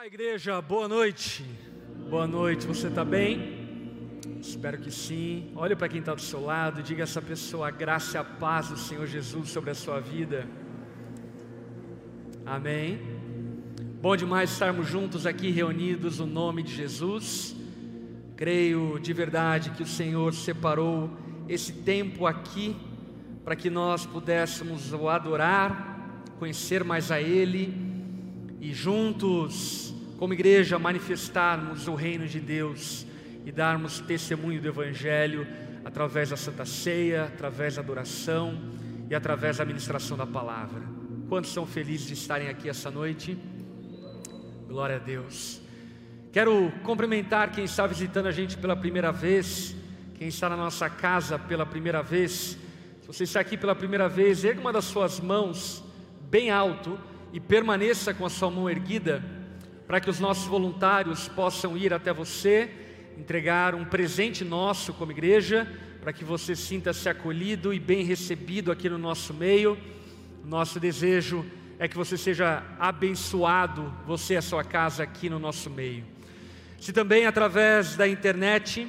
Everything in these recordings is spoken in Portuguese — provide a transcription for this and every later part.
Olá, igreja, boa noite. Boa noite, você está bem? Espero que sim. Olhe para quem está do seu lado, diga a essa pessoa a graça e a paz do Senhor Jesus sobre a sua vida. Amém. Bom demais estarmos juntos aqui reunidos no nome de Jesus. Creio de verdade que o Senhor separou esse tempo aqui para que nós pudéssemos o adorar, conhecer mais a Ele e juntos, como igreja, manifestarmos o reino de Deus e darmos testemunho do Evangelho através da Santa Ceia, através da adoração e através da ministração da palavra. Quantos são felizes de estarem aqui essa noite? Glória a Deus. Quero cumprimentar quem está visitando a gente pela primeira vez, quem está na nossa casa pela primeira vez. Se você está aqui pela primeira vez, ergue uma das suas mãos bem alto e permaneça com a sua mão erguida, para que os nossos voluntários possam ir até você, entregar um presente nosso como igreja, para que você sinta-se acolhido e bem recebido aqui no nosso meio. Nosso desejo é que você seja abençoado, você e a sua casa aqui no nosso meio. Se também através da internet,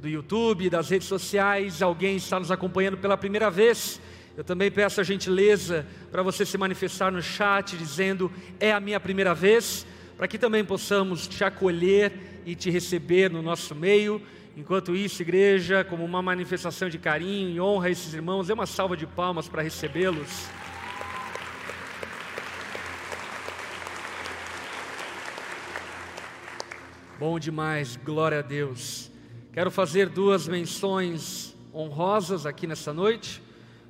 do YouTube, das redes sociais, alguém está nos acompanhando pela primeira vez, eu também peço a gentileza para você se manifestar no chat dizendo é a minha primeira vez, para que também possamos te acolher e te receber no nosso meio. Enquanto isso, igreja, como uma manifestação de carinho e honra a esses irmãos, é uma salva de palmas para recebê-los. Bom demais, glória a Deus. Quero fazer duas menções honrosas aqui nessa noite.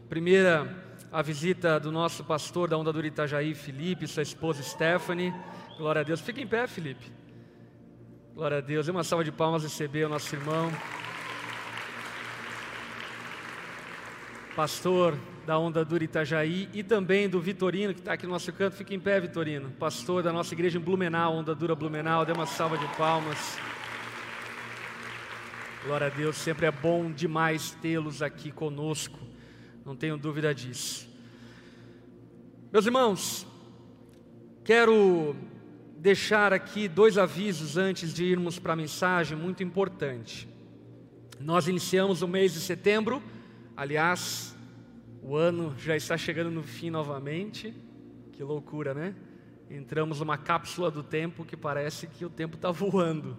Primeira, a visita do nosso pastor da Onda do Itajaí, Felipe, sua esposa Stephanie. Glória a Deus. Fica em pé, Felipe. Glória a Deus. É uma salva de palmas receber o nosso irmão. Pastor da Onda Dura Itajaí e também do Vitorino, que está aqui no nosso canto. Fica em pé, Vitorino. Pastor da nossa igreja em Blumenau, Onda Dura Blumenau. Dê uma salva de palmas. Glória a Deus, sempre é bom demais tê-los aqui conosco não tenho dúvida disso. Meus irmãos, quero deixar aqui dois avisos antes de irmos para a mensagem muito importante. Nós iniciamos o mês de setembro, aliás, o ano já está chegando no fim novamente, que loucura, né? Entramos numa cápsula do tempo que parece que o tempo está voando.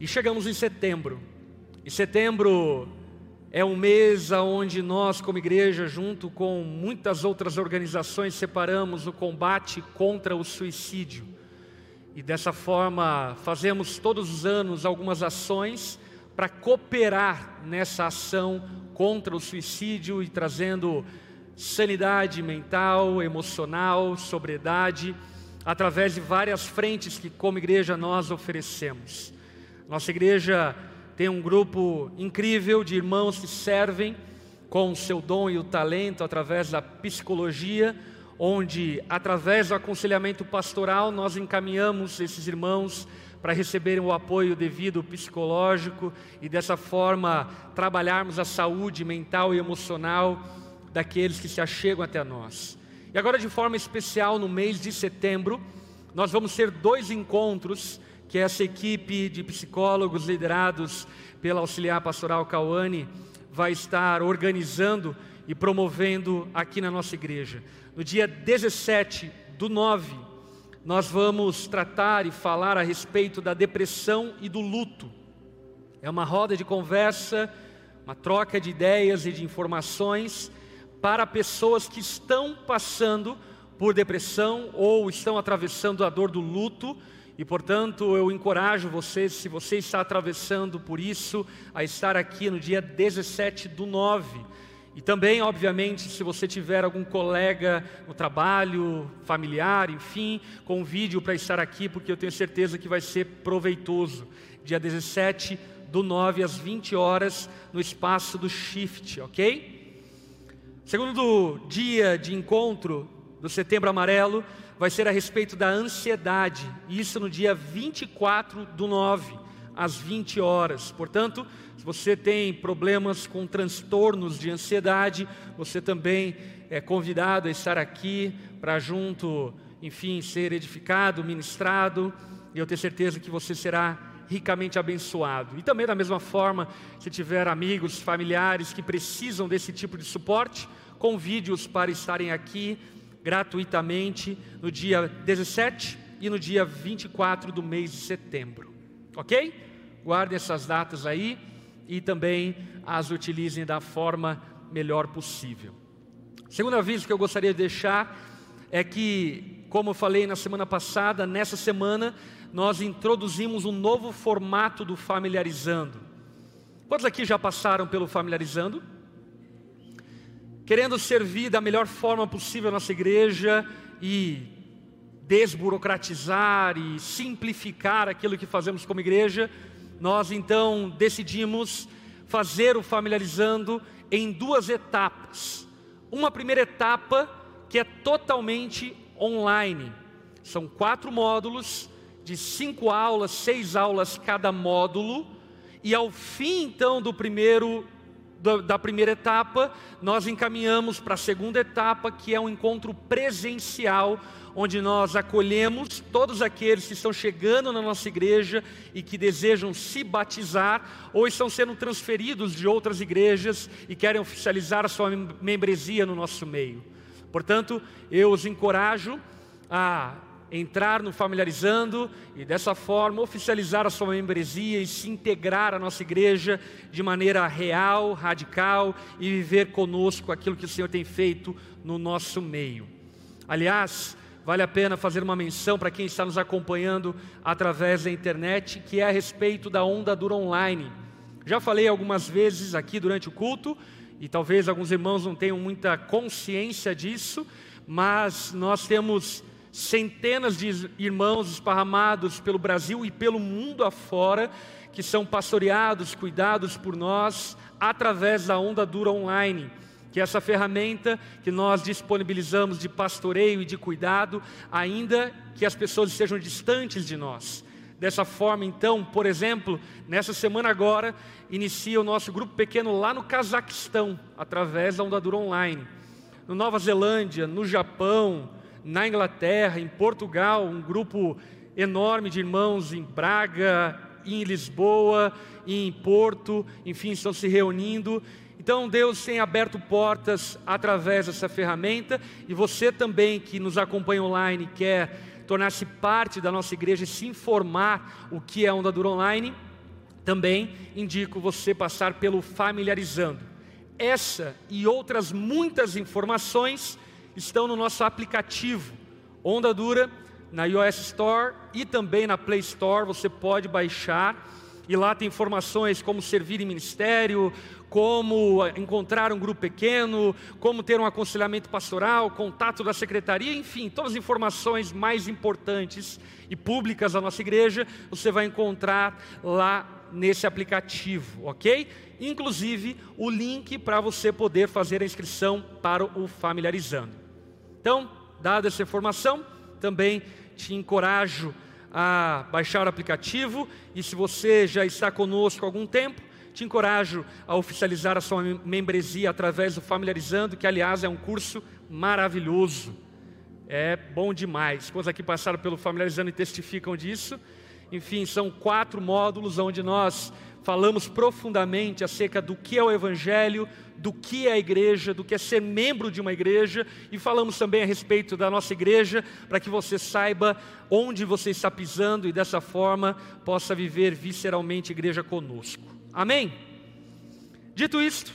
E chegamos em setembro. E setembro é um mês onde nós, como igreja, junto com muitas outras organizações, separamos o combate contra o suicídio. E dessa forma, fazemos todos os anos algumas ações para cooperar nessa ação contra o suicídio e trazendo sanidade mental, emocional, sobriedade, através de várias frentes que, como igreja, nós oferecemos. Nossa igreja tem um grupo incrível de irmãos que servem com o seu dom e o talento através da psicologia, onde, através do aconselhamento pastoral, nós encaminhamos esses irmãos para receberem o apoio devido psicológico e dessa forma trabalharmos a saúde mental e emocional daqueles que se achegam até nós. E agora, de forma especial, no mês de setembro, nós vamos ter dois encontros que essa equipe de psicólogos liderados pela auxiliar pastoral Cauane vai estar organizando e promovendo aqui na nossa igreja. No dia 17 do 9, nós vamos tratar e falar a respeito da depressão e do luto. É uma roda de conversa, uma troca de ideias e de informações para pessoas que estão passando por depressão ou estão atravessando a dor do luto e portanto eu encorajo você, se você está atravessando por isso, a estar aqui no dia 17 do 9. E também, obviamente, se você tiver algum colega no trabalho, familiar, enfim, convide-o para estar aqui, porque eu tenho certeza que vai ser proveitoso. Dia 17 do 9 às 20 horas, no espaço do Shift, ok? Segundo dia de encontro do Setembro Amarelo, vai ser a respeito da ansiedade, isso no dia 24 do 9, às 20 horas. Portanto, se você tem problemas com transtornos de ansiedade, você também é convidado a estar aqui para junto enfim, ser edificado, ministrado, e eu tenho certeza que você será ricamente abençoado. E também da mesma forma, se tiver amigos, familiares que precisam desse tipo de suporte, convide-os para estarem aqui gratuitamente no dia 17 e no dia 24 do mês de setembro. OK? Guardem essas datas aí e também as utilizem da forma melhor possível. Segundo aviso que eu gostaria de deixar é que, como eu falei na semana passada, nessa semana nós introduzimos um novo formato do familiarizando. Quantos aqui já passaram pelo familiarizando? Querendo servir da melhor forma possível a nossa igreja e desburocratizar e simplificar aquilo que fazemos como igreja, nós então decidimos fazer o familiarizando em duas etapas. Uma primeira etapa que é totalmente online. São quatro módulos de cinco aulas, seis aulas cada módulo, e ao fim então do primeiro da primeira etapa, nós encaminhamos para a segunda etapa, que é um encontro presencial, onde nós acolhemos todos aqueles que estão chegando na nossa igreja e que desejam se batizar ou estão sendo transferidos de outras igrejas e querem oficializar a sua membresia no nosso meio. Portanto, eu os encorajo a entrar no familiarizando e dessa forma oficializar a sua membresia e se integrar à nossa igreja de maneira real, radical e viver conosco aquilo que o Senhor tem feito no nosso meio. Aliás, vale a pena fazer uma menção para quem está nos acompanhando através da internet, que é a respeito da onda dura online. Já falei algumas vezes aqui durante o culto, e talvez alguns irmãos não tenham muita consciência disso, mas nós temos centenas de irmãos esparramados pelo Brasil e pelo mundo afora, que são pastoreados, cuidados por nós, através da Onda Dura Online, que é essa ferramenta que nós disponibilizamos de pastoreio e de cuidado, ainda que as pessoas estejam distantes de nós. Dessa forma, então, por exemplo, nessa semana agora, inicia o nosso grupo pequeno lá no Cazaquistão, através da Onda Dura Online. No Nova Zelândia, no Japão, na Inglaterra, em Portugal, um grupo enorme de irmãos em Braga, em Lisboa, em Porto, enfim, estão se reunindo. Então Deus tem aberto portas através dessa ferramenta e você também que nos acompanha online quer tornar-se parte da nossa igreja e se informar o que é Onda Dura Online, também indico você passar pelo Familiarizando. Essa e outras muitas informações estão no nosso aplicativo Onda Dura, na iOS Store e também na Play Store. Você pode baixar e lá tem informações como servir em ministério, como encontrar um grupo pequeno, como ter um aconselhamento pastoral, contato da secretaria, enfim, todas as informações mais importantes e públicas da nossa igreja, você vai encontrar lá nesse aplicativo, ok? Inclusive o link para você poder fazer a inscrição para o Familiarizando. Então, dada essa informação, também te encorajo a baixar o aplicativo e se você já está conosco há algum tempo, te encorajo a oficializar a sua membresia através do Familiarizando, que aliás é um curso maravilhoso. É bom demais. Quantos aqui passaram pelo Familiarizando e testificam disso? Enfim, são quatro módulos onde nós falamos profundamente acerca do que é o Evangelho, do que é a igreja, do que é ser membro de uma igreja, e falamos também a respeito da nossa igreja, para que você saiba onde você está pisando e dessa forma possa viver visceralmente igreja conosco. Amém? Dito isto,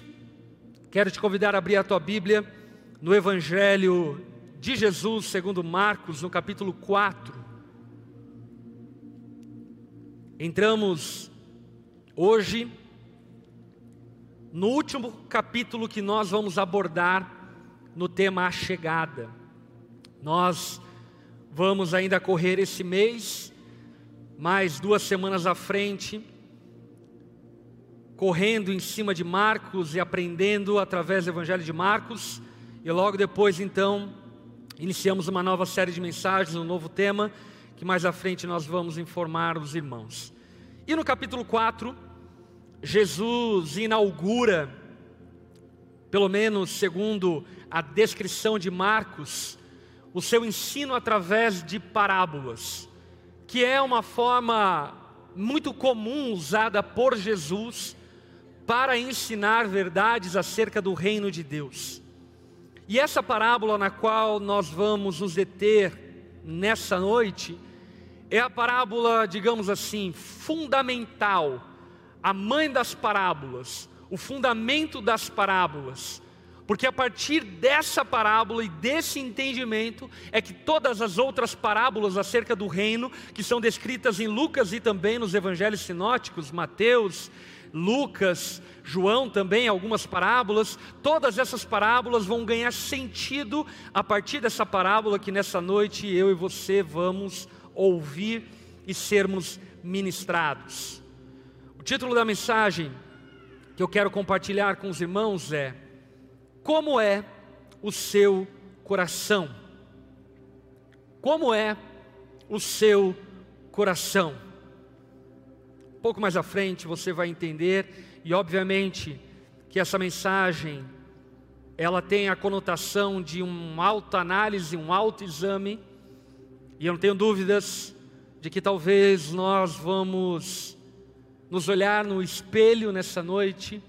quero te convidar a abrir a tua Bíblia no Evangelho de Jesus, segundo Marcos, no capítulo 4. Entramos hoje no último capítulo que nós vamos abordar no tema A Chegada. Nós vamos ainda correr esse mês, mais duas semanas à frente, correndo em cima de Marcos e aprendendo através do Evangelho de Marcos, e logo depois, então, iniciamos uma nova série de mensagens, um novo tema, que mais à frente nós vamos informar os irmãos. E no capítulo 4, Jesus inaugura, pelo menos segundo a descrição de Marcos, o seu ensino através de parábolas, que é uma forma muito comum usada por Jesus para ensinar verdades acerca do reino de Deus. E essa parábola na qual nós vamos nos deter nessa noite é a parábola, digamos assim, fundamental, a mãe das parábolas, o fundamento das parábolas, porque a partir dessa parábola e desse entendimento é que todas as outras parábolas acerca do reino, que são descritas em Lucas e também nos evangelhos sinóticos, Mateus, Lucas, João também, algumas parábolas, todas essas parábolas vão ganhar sentido a partir dessa parábola que nessa noite eu e você vamos ouvir e sermos ministrados. O título da mensagem que eu quero compartilhar com os irmãos é como é o seu coração? Como é o seu coração? Pouco mais à frente você vai entender, e obviamente que essa mensagem ela tem a conotação de uma autoanálise, um autoexame, e eu não tenho dúvidas de que talvez nós vamos nos olhar no espelho nessa noite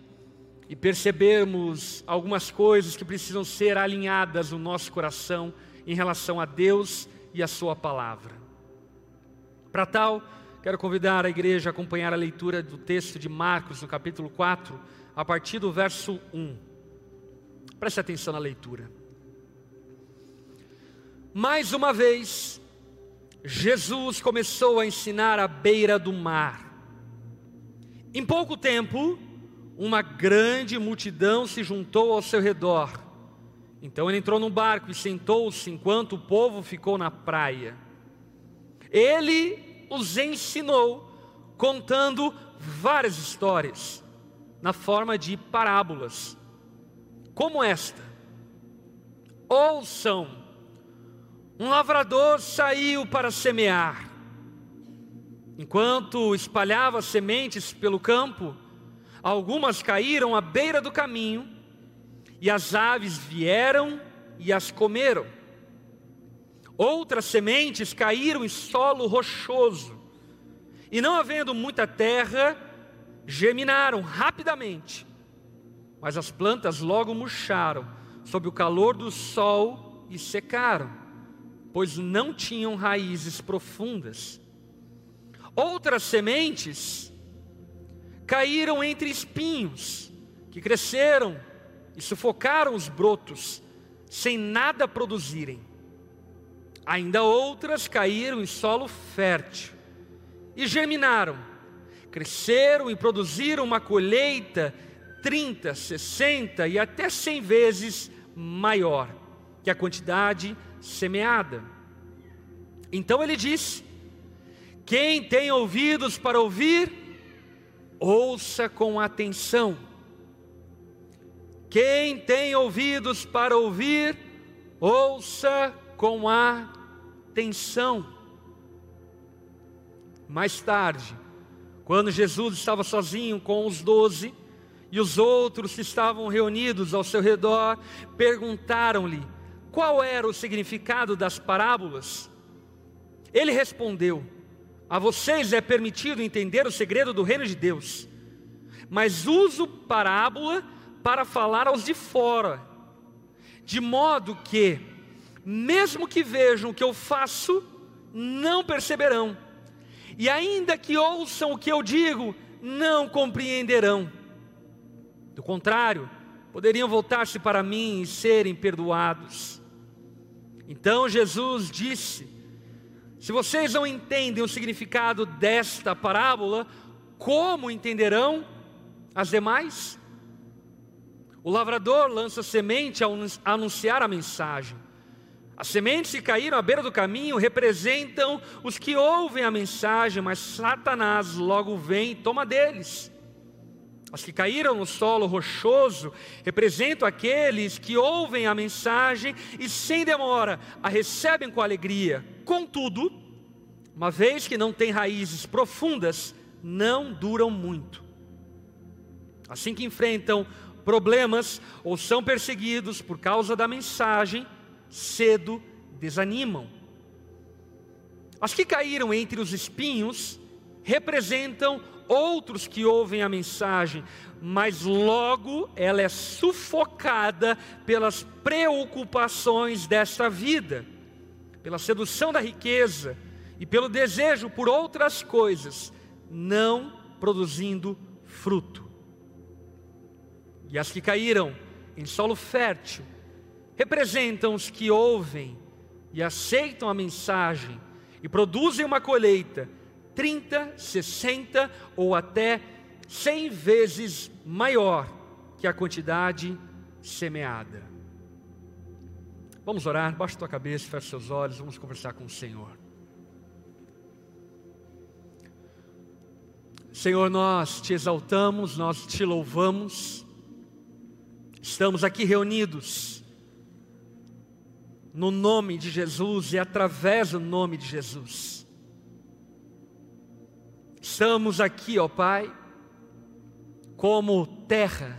e percebermos algumas coisas que precisam ser alinhadas no nosso coração em relação a Deus e a Sua palavra. Para tal, quero convidar a igreja a acompanhar a leitura do texto de Marcos, no capítulo 4, a partir do verso 1. Preste atenção na leitura. Mais uma vez, Jesus começou a ensinar à beira do mar. Em pouco tempo, uma grande multidão se juntou ao seu redor. Então ele entrou num barco e sentou-se enquanto o povo ficou na praia. Ele os ensinou contando várias histórias na forma de parábolas, como esta. Ouçam, um lavrador saiu para semear. Enquanto espalhava sementes pelo campo, Algumas caíram à beira do caminho, e as aves vieram e as comeram. Outras sementes caíram em solo rochoso, e não havendo muita terra, germinaram rapidamente. Mas as plantas logo murcharam sob o calor do sol e secaram, pois não tinham raízes profundas. Outras sementes caíram entre espinhos, que cresceram e sufocaram os brotos, sem nada produzirem. Ainda outras caíram em solo fértil e germinaram, cresceram e produziram uma colheita 30, 60 e até 100 vezes maior que a quantidade semeada. Então ele disse: Quem tem ouvidos para ouvir, ouça com atenção. Quem tem ouvidos para ouvir, ouça com atenção. Mais tarde, quando Jesus estava sozinho com os doze, e os outros que estavam reunidos ao seu redor, perguntaram-lhe qual era o significado das parábolas. Ele respondeu: a vocês é permitido entender o segredo do reino de Deus, mas uso parábola para falar aos de fora, de modo que, mesmo que vejam o que eu faço, não perceberão, e ainda que ouçam o que eu digo, não compreenderão. Do contrário, poderiam voltar-se para mim e serem perdoados. Então Jesus disse: se vocês não entendem o significado desta parábola, como entenderão as demais? O lavrador lança semente ao anunciar a mensagem. As sementes que caíram à beira do caminho representam os que ouvem a mensagem, mas Satanás logo vem e toma deles. As que caíram no solo rochoso representam aqueles que ouvem a mensagem e, sem demora, a recebem com alegria. Contudo, uma vez que não têm raízes profundas, não duram muito. Assim que enfrentam problemas ou são perseguidos por causa da mensagem, cedo desanimam. As que caíram entre os espinhos representam outros que ouvem a mensagem, mas logo ela é sufocada pelas preocupações desta vida, pela sedução da riqueza e pelo desejo por outras coisas, não produzindo fruto. E as que caíram em solo fértil representam os que ouvem e aceitam a mensagem e produzem uma colheita 30, 60 ou até 100 vezes maior que a quantidade semeada. Vamos orar, baixa tua cabeça, fecha seus olhos, vamos conversar com o Senhor. Senhor, nós te exaltamos, nós te louvamos, estamos aqui reunidos no nome de Jesus e através do nome de Jesus. Estamos aqui, ó Pai, como terra,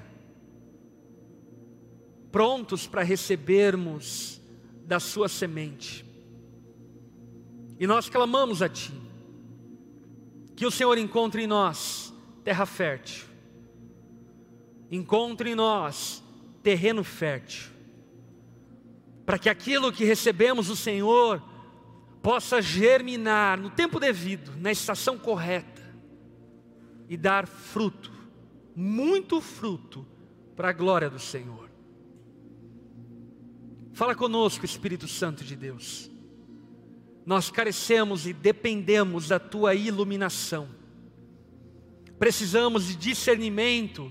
prontos para recebermos da Sua semente. E nós clamamos a Ti, que o Senhor encontre em nós terra fértil, encontre em nós terreno fértil, para que aquilo que recebemos do Senhor possa germinar no tempo devido, na estação correta e dar fruto, muito fruto, para a glória do Senhor. Fala conosco, Espírito Santo de Deus. Nós carecemos e dependemos da tua iluminação. Precisamos de discernimento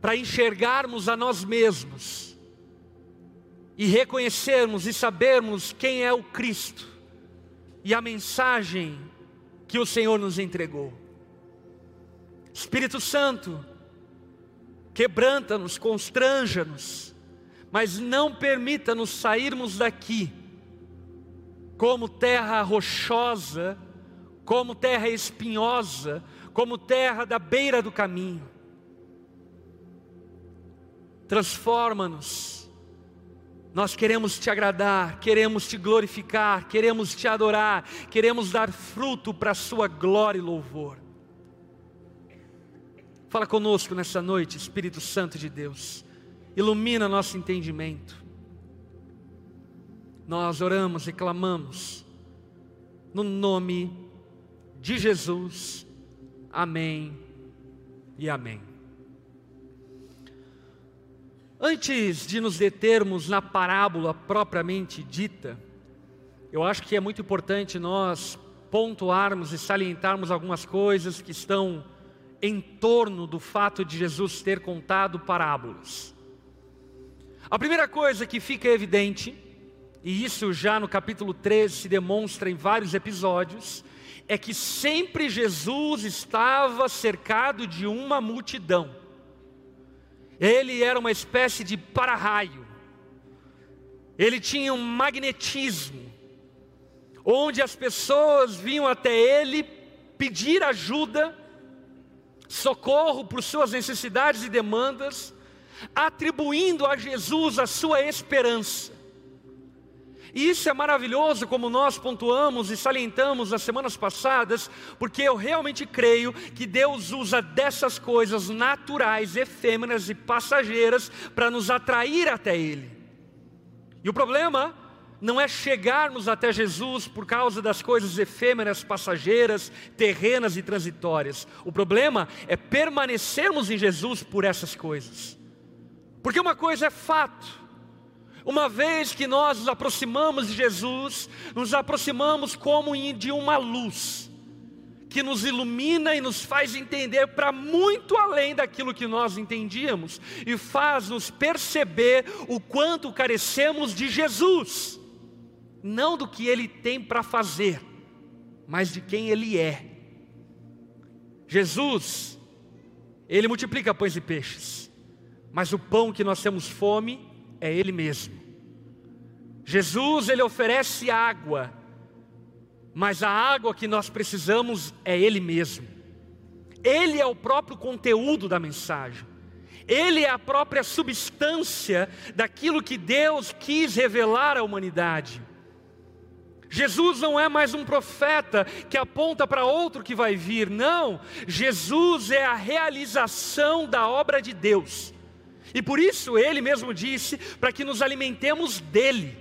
para enxergarmos a nós mesmos e reconhecermos e sabermos quem é o Cristo e a mensagem que o Senhor nos entregou. Espírito Santo, quebranta-nos, constranja-nos, mas não permita-nos sairmos daqui como terra rochosa, como terra espinhosa, como terra da beira do caminho. Transforma-nos. Nós queremos te agradar, queremos te glorificar, queremos te adorar, queremos dar fruto para a Sua glória e louvor. Fala conosco nessa noite, Espírito Santo de Deus. Ilumina nosso entendimento. Nós oramos e clamamos no nome de Jesus. Amém e amém. Antes de nos determos na parábola propriamente dita, eu acho que é muito importante nós pontuarmos e salientarmos algumas coisas que estão em torno do fato de Jesus ter contado parábolas. A primeira coisa que fica evidente, e isso já no capítulo 13 se demonstra em vários episódios, é que sempre Jesus estava cercado de uma multidão. Ele era uma espécie de para-raio. Ele tinha um magnetismo, onde as pessoas vinham até ele pedir ajuda socorro por suas necessidades e demandas, atribuindo a Jesus a sua esperança. E isso é maravilhoso, como nós pontuamos e salientamos nas semanas passadas, porque eu realmente creio que Deus usa dessas coisas naturais, efêmeras e passageiras para nos atrair até Ele. E o problema não é chegarmos até Jesus por causa das coisas efêmeras, passageiras, terrenas e transitórias. O problema é permanecermos em Jesus por essas coisas. Porque uma coisa é fato. Uma vez que nós nos aproximamos de Jesus, nos aproximamos como de uma luz que nos ilumina e nos faz entender para muito além daquilo que nós entendíamos e faz-nos perceber o quanto carecemos de Jesus não do que ele tem para fazer, mas de quem ele é. Jesus, ele multiplica pães e peixes, mas o pão que nós temos fome é ele mesmo. Jesus, ele oferece água, mas a água que nós precisamos é ele mesmo. Ele é o próprio conteúdo da mensagem. Ele é a própria substância daquilo que Deus quis revelar à humanidade. Jesus não é mais um profeta que aponta para outro que vai vir, não. Jesus é a realização da obra de Deus. E por isso ele mesmo disse para que nos alimentemos dele,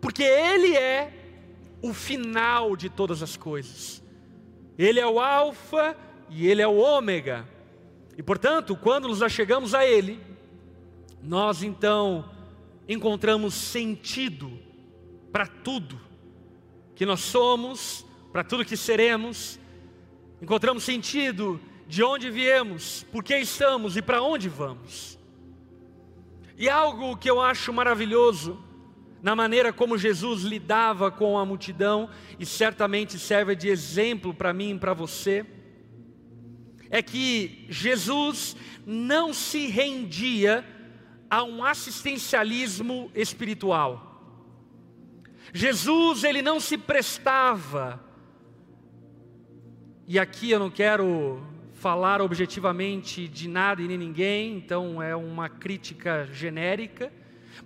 porque ele é o final de todas as coisas. Ele é o Alfa e ele é o Ômega. E portanto, quando nos achegamos a ele, nós então encontramos sentido para tudo que nós somos, para tudo que seremos, encontramos sentido de onde viemos, por que estamos e para onde vamos. E algo que eu acho maravilhoso na maneira como Jesus lidava com a multidão, e certamente serve de exemplo para mim e para você, é que Jesus não se rendia a um assistencialismo espiritual. Jesus, ele não se prestava, e aqui eu não quero falar objetivamente de nada e nem ninguém, então é uma crítica genérica,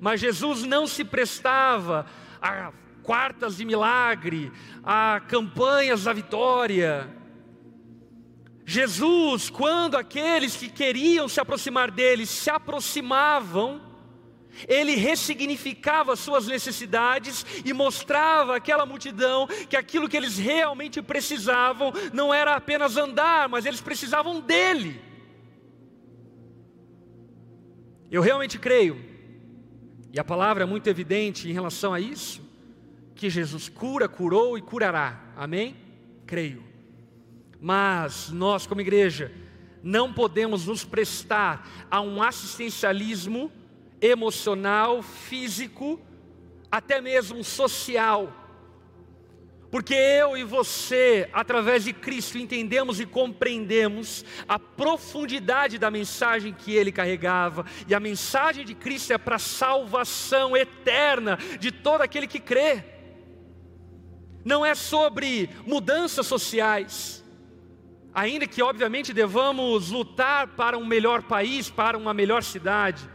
mas Jesus não se prestava a quartas de milagre, a campanhas da vitória. Jesus, quando aqueles que queriam se aproximar dele se aproximavam, ele ressignificava suas necessidades e mostrava àquela multidão que aquilo que eles realmente precisavam não era apenas andar, mas eles precisavam dele. Eu realmente creio, e a palavra é muito evidente em relação a isso, que Jesus cura, curou e curará. Amém? Creio. Mas nós, como igreja, não podemos nos prestar a um assistencialismo emocional, físico, até mesmo social. Porque eu e você, através de Cristo, entendemos e compreendemos a profundidade da mensagem que ele carregava, e a mensagem de Cristo é para a salvação eterna de todo aquele que crê. Não é sobre mudanças sociais, ainda que obviamente devamos lutar para um melhor país, para uma melhor cidade,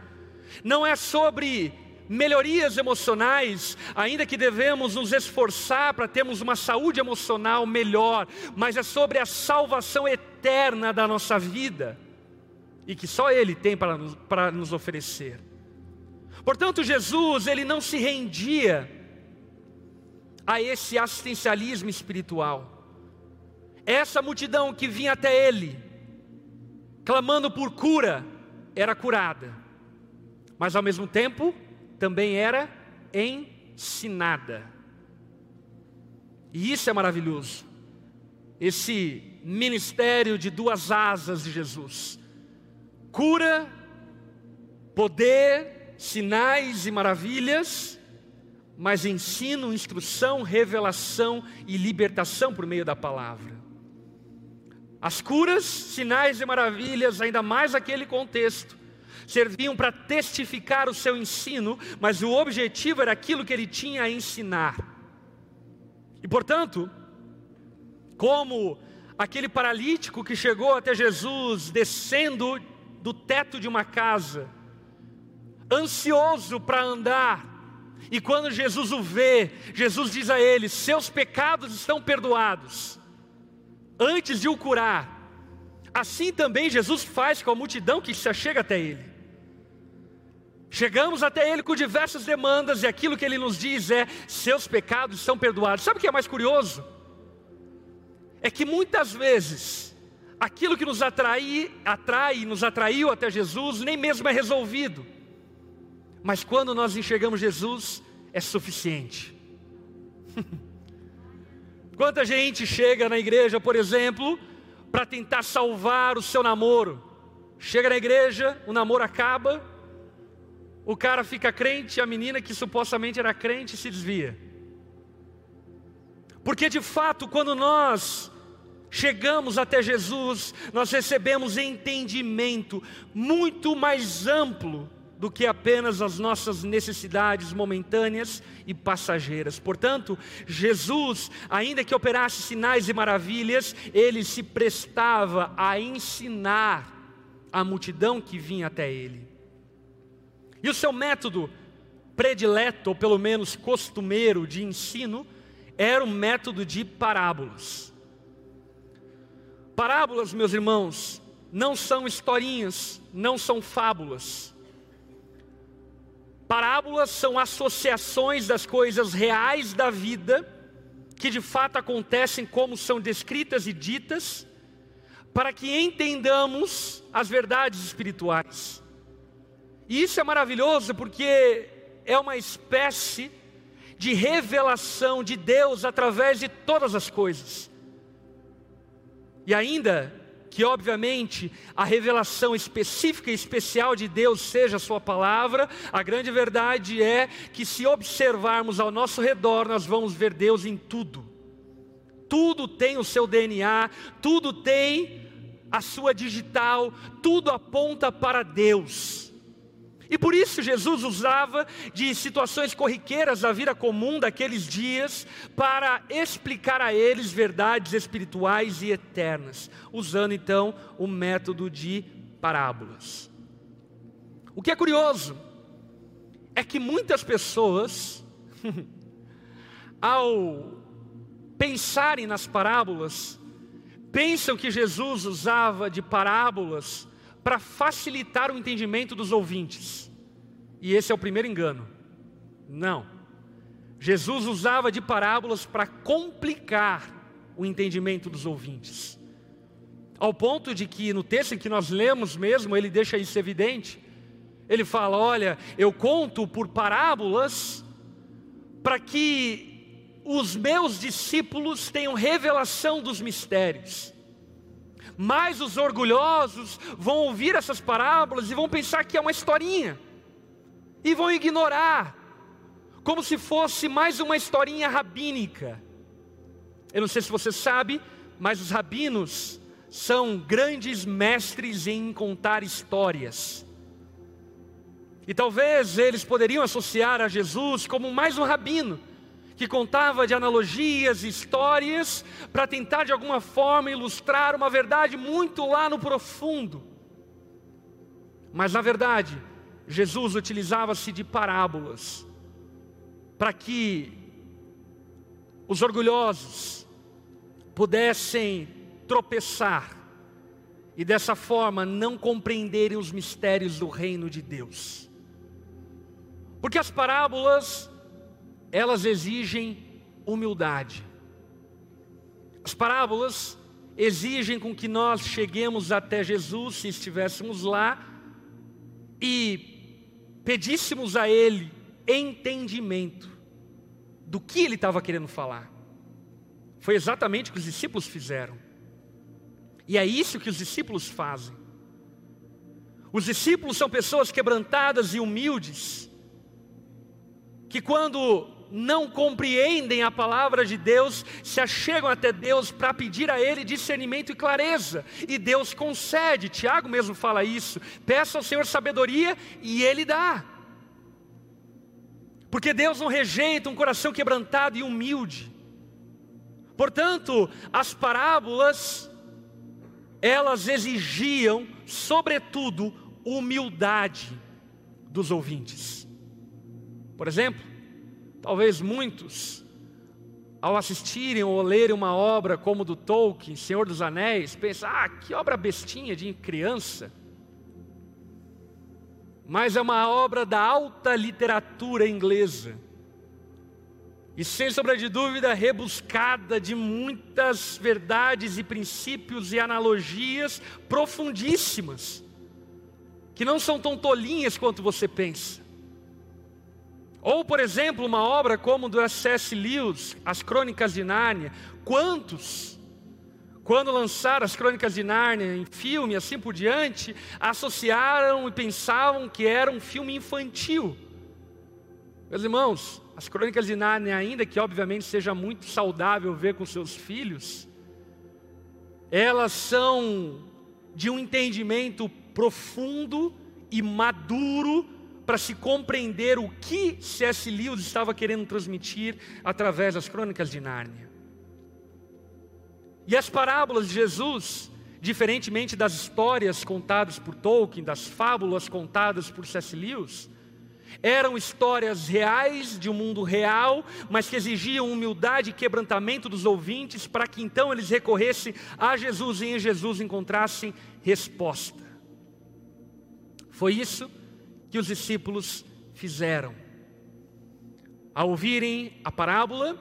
não é sobre melhorias emocionais, ainda que devemos nos esforçar para termos uma saúde emocional melhor, mas é sobre a salvação eterna da nossa vida e que só Ele tem para nos, para nos oferecer. Portanto, Jesus, ele não se rendia a esse assistencialismo espiritual. Essa multidão que vinha até Ele, clamando por cura, era curada mas ao mesmo tempo também era ensinada. E isso é maravilhoso. Esse ministério de duas asas de Jesus: cura, poder, sinais e maravilhas, mas ensino, instrução, revelação e libertação por meio da palavra. As curas, sinais e maravilhas, ainda mais aquele contexto, serviam para testificar o seu ensino, mas o objetivo era aquilo que ele tinha a ensinar. E portanto, como aquele paralítico que chegou até Jesus descendo do teto de uma casa, ansioso para andar, e quando Jesus o vê, Jesus diz a ele: Seus pecados estão perdoados, antes de o curar. Assim também Jesus faz com a multidão que se chega até ele. Chegamos até Ele com diversas demandas, e aquilo que Ele nos diz é: seus pecados são perdoados. Sabe o que é mais curioso? É que muitas vezes, aquilo que nos atrai, atrai, nos atraiu até Jesus, nem mesmo é resolvido. Mas quando nós enxergamos Jesus, é suficiente. Quanta gente chega na igreja, por exemplo, para tentar salvar o seu namoro. Chega na igreja, o namoro acaba, o cara fica crente, a menina que supostamente era crente se desvia. Porque de fato, quando nós chegamos até Jesus, nós recebemos entendimento muito mais amplo do que apenas as nossas necessidades momentâneas e passageiras. Portanto, Jesus, ainda que operasse sinais e maravilhas, ele se prestava a ensinar a multidão que vinha até ele. E o seu método predileto, ou pelo menos costumeiro de ensino, era o método de parábolas. Parábolas, meus irmãos, não são historinhas, não são fábulas. Parábolas são associações das coisas reais da vida, que de fato acontecem como são descritas e ditas, para que entendamos as verdades espirituais. E isso é maravilhoso porque é uma espécie de revelação de Deus através de todas as coisas. E ainda que, obviamente, a revelação específica e especial de Deus seja a Sua palavra, a grande verdade é que, se observarmos ao nosso redor, nós vamos ver Deus em tudo. Tudo tem o seu DNA, tudo tem a sua digital, tudo aponta para Deus. E por isso Jesus usava de situações corriqueiras da vida comum daqueles dias para explicar a eles verdades espirituais e eternas, usando então o método de parábolas. O que é curioso é que muitas pessoas, ao pensarem nas parábolas, pensam que Jesus usava de parábolas para facilitar o entendimento dos ouvintes. E esse é o primeiro engano. Não. Jesus usava de parábolas para complicar o entendimento dos ouvintes. Ao ponto de que no texto em que nós lemos mesmo, ele deixa isso evidente. Ele fala: Olha, eu conto por parábolas para que os meus discípulos tenham revelação dos mistérios. Mas os orgulhosos vão ouvir essas parábolas e vão pensar que é uma historinha, e vão ignorar, como se fosse mais uma historinha rabínica. Eu não sei se você sabe, mas os rabinos são grandes mestres em contar histórias. E talvez eles poderiam associar a Jesus como mais um rabino, que contava de analogias, histórias, para tentar de alguma forma ilustrar uma verdade muito lá no profundo. Mas na verdade, Jesus utilizava-se de parábolas para que os orgulhosos pudessem tropeçar e dessa forma não compreenderem os mistérios do reino de Deus. Porque as parábolas elas exigem humildade. As parábolas exigem com que nós cheguemos até Jesus, se estivéssemos lá, e pedíssemos a Ele entendimento do que Ele estava querendo falar. Foi exatamente o que os discípulos fizeram. E é isso que os discípulos fazem. Os discípulos são pessoas quebrantadas e humildes, que quando não compreendem a palavra de Deus, se achegam até Deus para pedir a Ele discernimento e clareza, e Deus concede, Tiago mesmo fala isso: peça ao Senhor sabedoria e Ele dá. Porque Deus não rejeita um coração quebrantado e humilde. Portanto, as parábolas, elas exigiam, sobretudo, humildade dos ouvintes. Por exemplo, Talvez muitos, ao assistirem ou lerem uma obra como do Tolkien, Senhor dos Anéis, pensam: ah, que obra bestinha de criança. Mas é uma obra da alta literatura inglesa. E sem sombra de dúvida, rebuscada de muitas verdades e princípios e analogias profundíssimas, que não são tão tolinhas quanto você pensa. Ou, por exemplo, uma obra como do C.S. Lewis, As Crônicas de Nárnia. Quantos, quando lançaram as Crônicas de Nárnia em filme, assim por diante, associaram e pensavam que era um filme infantil? Meus irmãos, as Crônicas de Nárnia, ainda que obviamente seja muito saudável ver com seus filhos, elas são de um entendimento profundo e maduro para se compreender o que C.S. Lewis estava querendo transmitir através das crônicas de Nárnia. E as parábolas de Jesus diferentemente das histórias contadas por Tolkien, das fábulas contadas por C.S. Lewis, eram histórias reais de um mundo real, mas que exigiam humildade e quebrantamento dos ouvintes para que então eles recorressem a Jesus e em Jesus encontrassem resposta. Foi isso que os discípulos fizeram. Ao ouvirem a parábola,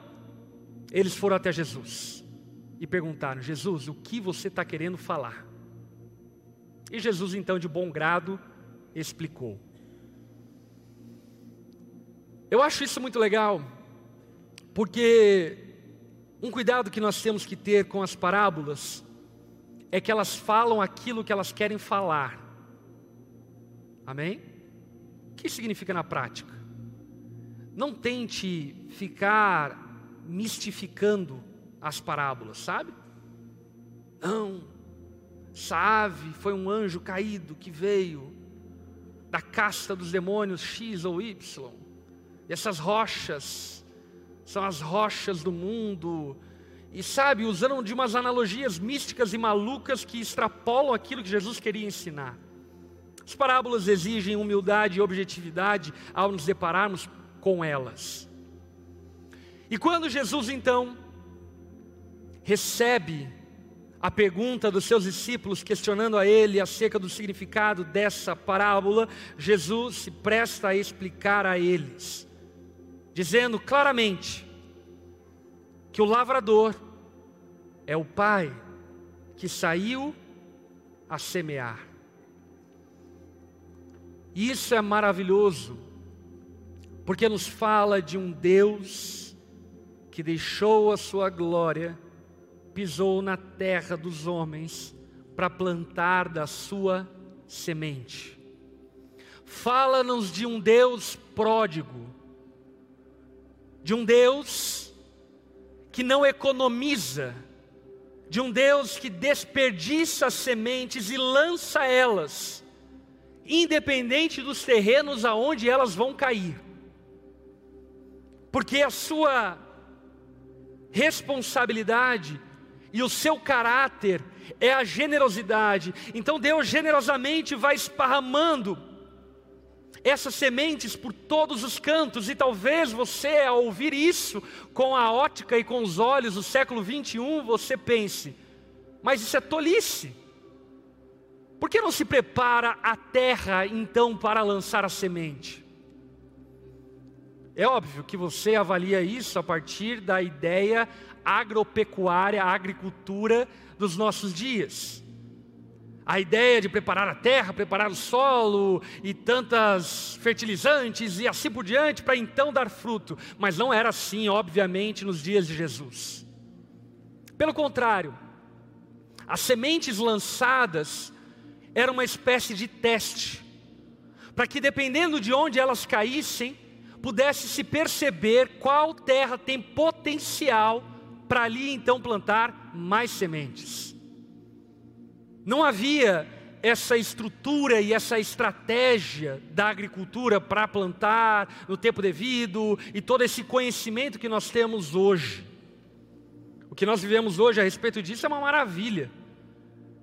eles foram até Jesus e perguntaram: Jesus, o que você está querendo falar? E Jesus, então, de bom grado, explicou. Eu acho isso muito legal, porque um cuidado que nós temos que ter com as parábolas é que elas falam aquilo que elas querem falar. Amém? Que significa na prática? Não tente ficar mistificando as parábolas, sabe? Não, essa ave foi um anjo caído que veio da casta dos demônios X ou Y. E essas rochas são as rochas do mundo. E sabe, usando de umas analogias místicas e malucas que extrapolam aquilo que Jesus queria ensinar. As parábolas exigem humildade e objetividade ao nos depararmos com elas. E quando Jesus então recebe a pergunta dos seus discípulos, questionando a ele acerca do significado dessa parábola, Jesus se presta a explicar a eles dizendo claramente que o lavrador é o pai que saiu a semear. Isso é maravilhoso, porque nos fala de um Deus que deixou a sua glória, pisou na terra dos homens para plantar da sua semente. Fala-nos de um Deus pródigo, de um Deus que não economiza, de um Deus que desperdiça as sementes e lança elas, independente dos terrenos aonde elas vão cair, porque a sua responsabilidade e o seu caráter é a generosidade, então Deus generosamente vai esparramando essas sementes por todos os cantos, e talvez você, ao ouvir isso com a ótica e com os olhos do século 21, você pense: mas isso é tolice. Por que não se prepara a terra então para lançar a semente? É óbvio que você avalia isso a partir da ideia agropecuária, agricultura dos nossos dias a ideia de preparar a terra, preparar o solo e tantas fertilizantes e assim por diante para então dar fruto. Mas não era assim, obviamente, nos dias de Jesus. Pelo contrário, as sementes lançadas eram uma espécie de teste, para que dependendo de onde elas caíssem, pudesse se perceber qual terra tem potencial para ali então plantar mais sementes. Não havia essa estrutura e essa estratégia da agricultura para plantar no tempo devido e todo esse conhecimento que nós temos hoje. O que nós vivemos hoje a respeito disso é uma maravilha.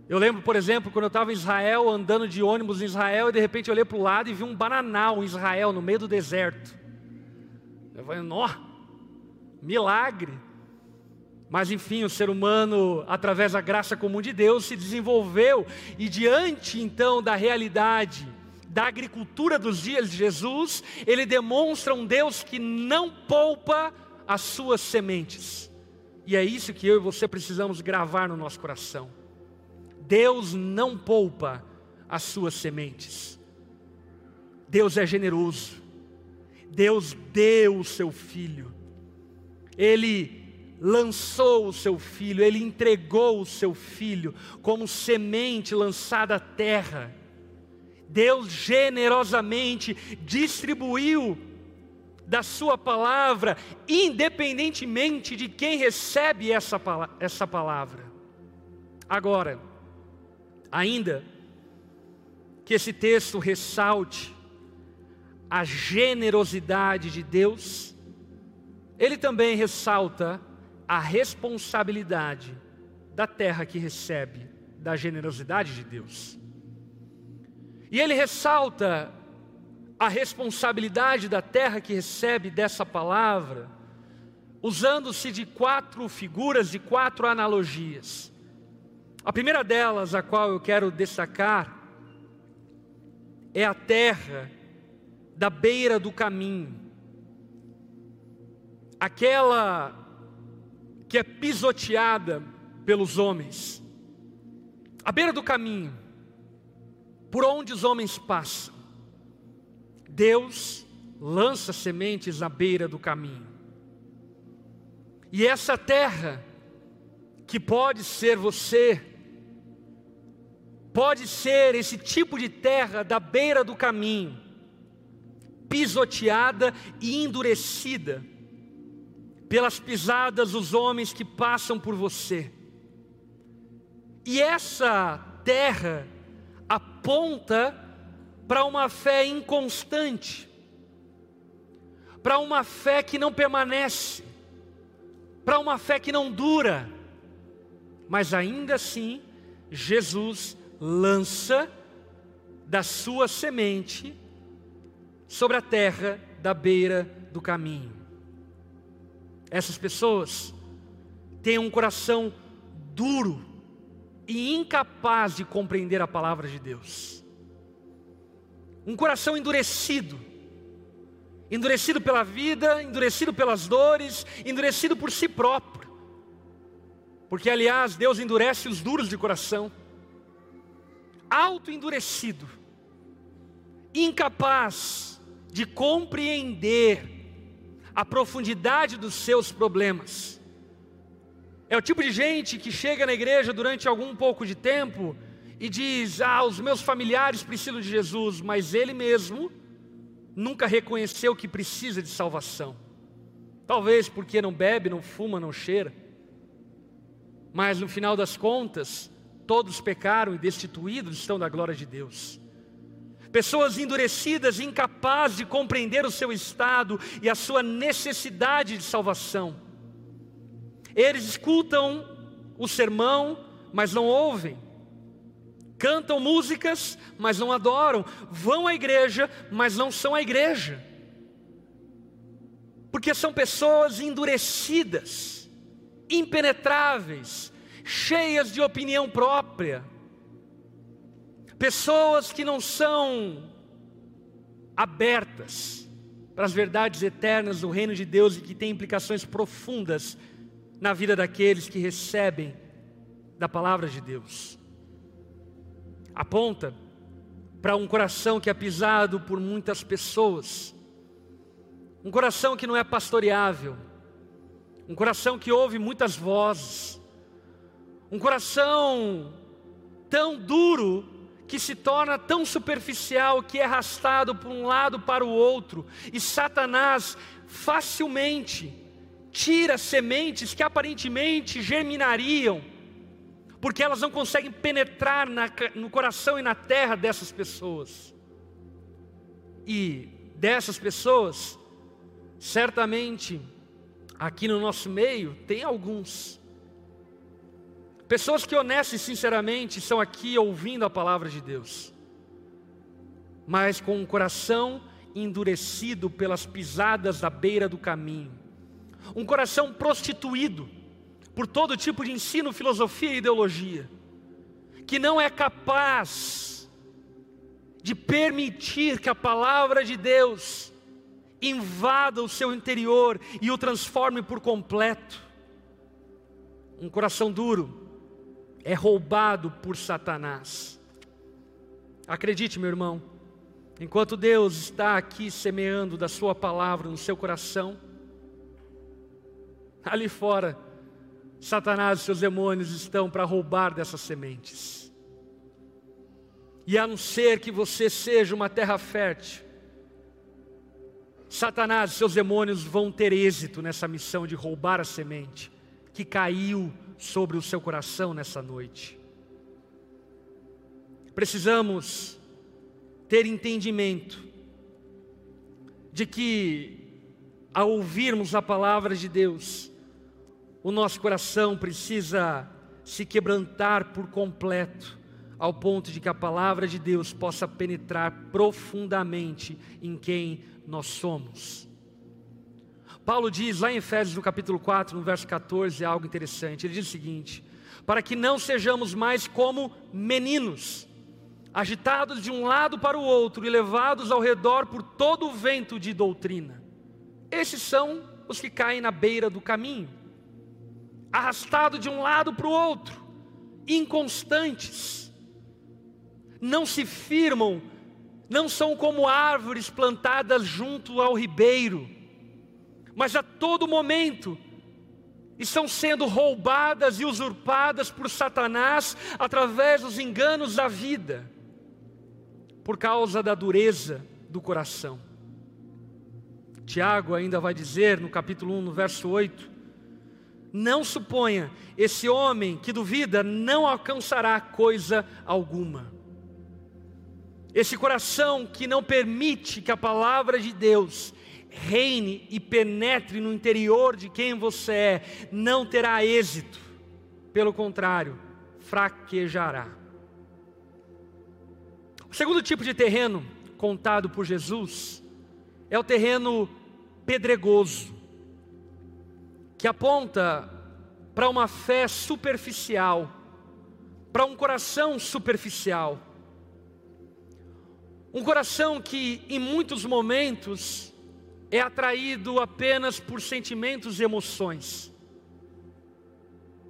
Eu lembro, por exemplo, quando eu estava em Israel, andando de ônibus em Israel, e de repente eu olhei para o lado e vi um bananal em Israel, no meio do deserto. Eu falei, nó, milagre. Mas enfim, o ser humano, através da graça comum de Deus, se desenvolveu e diante então da realidade da agricultura dos dias de Jesus, ele demonstra um Deus que não poupa as suas sementes. E é isso que eu e você precisamos gravar no nosso coração. Deus não poupa as suas sementes. Deus é generoso. Deus deu o seu filho. Ele lançou o seu filho, ele entregou o seu filho como semente lançada à terra. Deus generosamente distribuiu da sua palavra, independentemente de quem recebe essa, essa palavra. Agora, ainda que esse texto ressalte a generosidade de Deus, ele também ressalta a responsabilidade da terra que recebe da generosidade de Deus. E ele ressalta a responsabilidade da terra que recebe dessa palavra, usando-se de quatro figuras, de quatro analogias. A primeira delas, a qual eu quero destacar, é a terra da beira do caminho, aquela que é pisoteada pelos homens, à beira do caminho, por onde os homens passam, Deus lança sementes à beira do caminho. E essa terra, que pode ser você, pode ser esse tipo de terra da beira do caminho, pisoteada e endurecida pelas pisadas dos homens que passam por você. E essa terra aponta para uma fé inconstante, para uma fé que não permanece, para uma fé que não dura, mas ainda assim, Jesus lança da sua semente sobre a terra da beira do caminho. Essas pessoas têm um coração duro e incapaz de compreender a palavra de Deus. Um coração endurecido, endurecido pela vida, endurecido pelas dores, endurecido por si próprio. Porque, aliás, Deus endurece os duros de coração, auto-endurecido, incapaz de compreender a profundidade dos seus problemas. É o tipo de gente que chega na igreja durante algum pouco de tempo e diz: Ah, os meus familiares precisam de Jesus, mas ele mesmo nunca reconheceu que precisa de salvação. Talvez porque não bebe, não fuma, não cheira. Mas no final das contas, todos pecaram e destituídos estão da glória de Deus pessoas endurecidas, incapazes de compreender o seu estado e a sua necessidade de salvação. Eles escutam o sermão, mas não ouvem. Cantam músicas, mas não adoram. Vão à igreja, mas não são a igreja. Porque são pessoas endurecidas, impenetráveis, cheias de opinião própria. Pessoas que não são abertas para as verdades eternas do reino de Deus e que têm implicações profundas na vida daqueles que recebem da palavra de Deus. Aponta para um coração que é pisado por muitas pessoas, um coração que não é pastoreável, um coração que ouve muitas vozes, um coração tão duro que se torna tão superficial que é arrastado por um lado para o outro, e Satanás facilmente tira sementes que aparentemente germinariam, porque elas não conseguem penetrar na, no coração e na terra dessas pessoas. E dessas pessoas, certamente, aqui no nosso meio, tem alguns Pessoas que honestas e sinceramente estão aqui ouvindo a palavra de Deus, mas com um coração endurecido pelas pisadas da beira do caminho, um coração prostituído por todo tipo de ensino, filosofia e ideologia, que não é capaz de permitir que a palavra de Deus invada o seu interior e o transforme por completo. Um coração duro, é roubado por Satanás. Acredite, meu irmão, enquanto Deus está aqui semeando da Sua palavra no seu coração, ali fora, Satanás e seus demônios estão para roubar dessas sementes. E a não ser que você seja uma terra fértil, Satanás e seus demônios vão ter êxito nessa missão de roubar a semente que caiu sobre o seu coração nessa noite. Precisamos ter entendimento de que, ao ouvirmos a palavra de Deus, o nosso coração precisa se quebrantar por completo, ao ponto de que a palavra de Deus possa penetrar profundamente em quem nós somos. Paulo diz lá em Efésios no capítulo 4, no verso 14, algo interessante. Ele diz o seguinte: para que não sejamos mais como meninos, agitados de um lado para o outro e levados ao redor por todo o vento de doutrina. Esses são os que caem na beira do caminho, arrastados de um lado para o outro, inconstantes, não se firmam, não são como árvores plantadas junto ao ribeiro, mas a todo momento estão sendo roubadas e usurpadas por Satanás através dos enganos da vida, por causa da dureza do coração. Tiago ainda vai dizer no capítulo 1, no verso 8: Não suponha, esse homem que duvida não alcançará coisa alguma. Esse coração que não permite que a palavra de Deus reine e penetre no interior de quem você é, não terá êxito. Pelo contrário, fraquejará. O segundo tipo de terreno contado por Jesus é o terreno pedregoso, que aponta para uma fé superficial, para um coração superficial. Um coração que em muitos momentos é atraído apenas por sentimentos e emoções.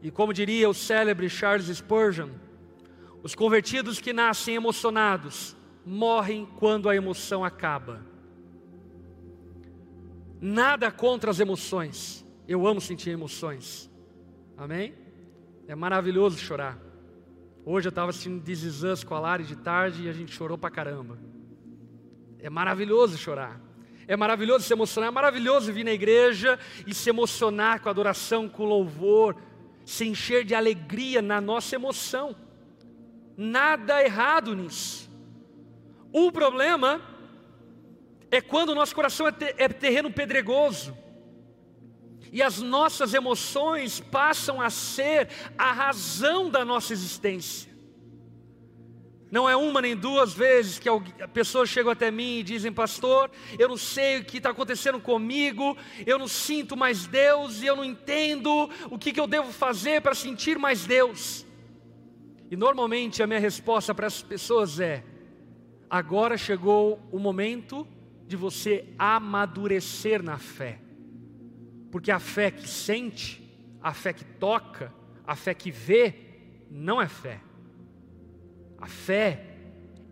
E como diria o célebre Charles Spurgeon, os convertidos que nascem emocionados morrem quando a emoção acaba. Nada contra as emoções, eu amo sentir emoções, amém? É maravilhoso chorar. Hoje eu estava assistindo This Is Us com a Lari de tarde e a gente chorou pra caramba. É maravilhoso chorar. É maravilhoso se emocionar, é maravilhoso vir na igreja e se emocionar com adoração, com louvor, se encher de alegria na nossa emoção. Nada errado nisso. O problema é quando o nosso coração é, é terreno pedregoso e as nossas emoções passam a ser a razão da nossa existência. Não é uma nem duas vezes que pessoas chegam até mim e dizem, pastor, eu não sei o que está acontecendo comigo, eu não sinto mais Deus e eu não entendo o que, que eu devo fazer para sentir mais Deus. E normalmente a minha resposta para essas pessoas é: agora chegou o momento de você amadurecer na fé, porque a fé que sente, a fé que toca, a fé que vê, não é fé. A fé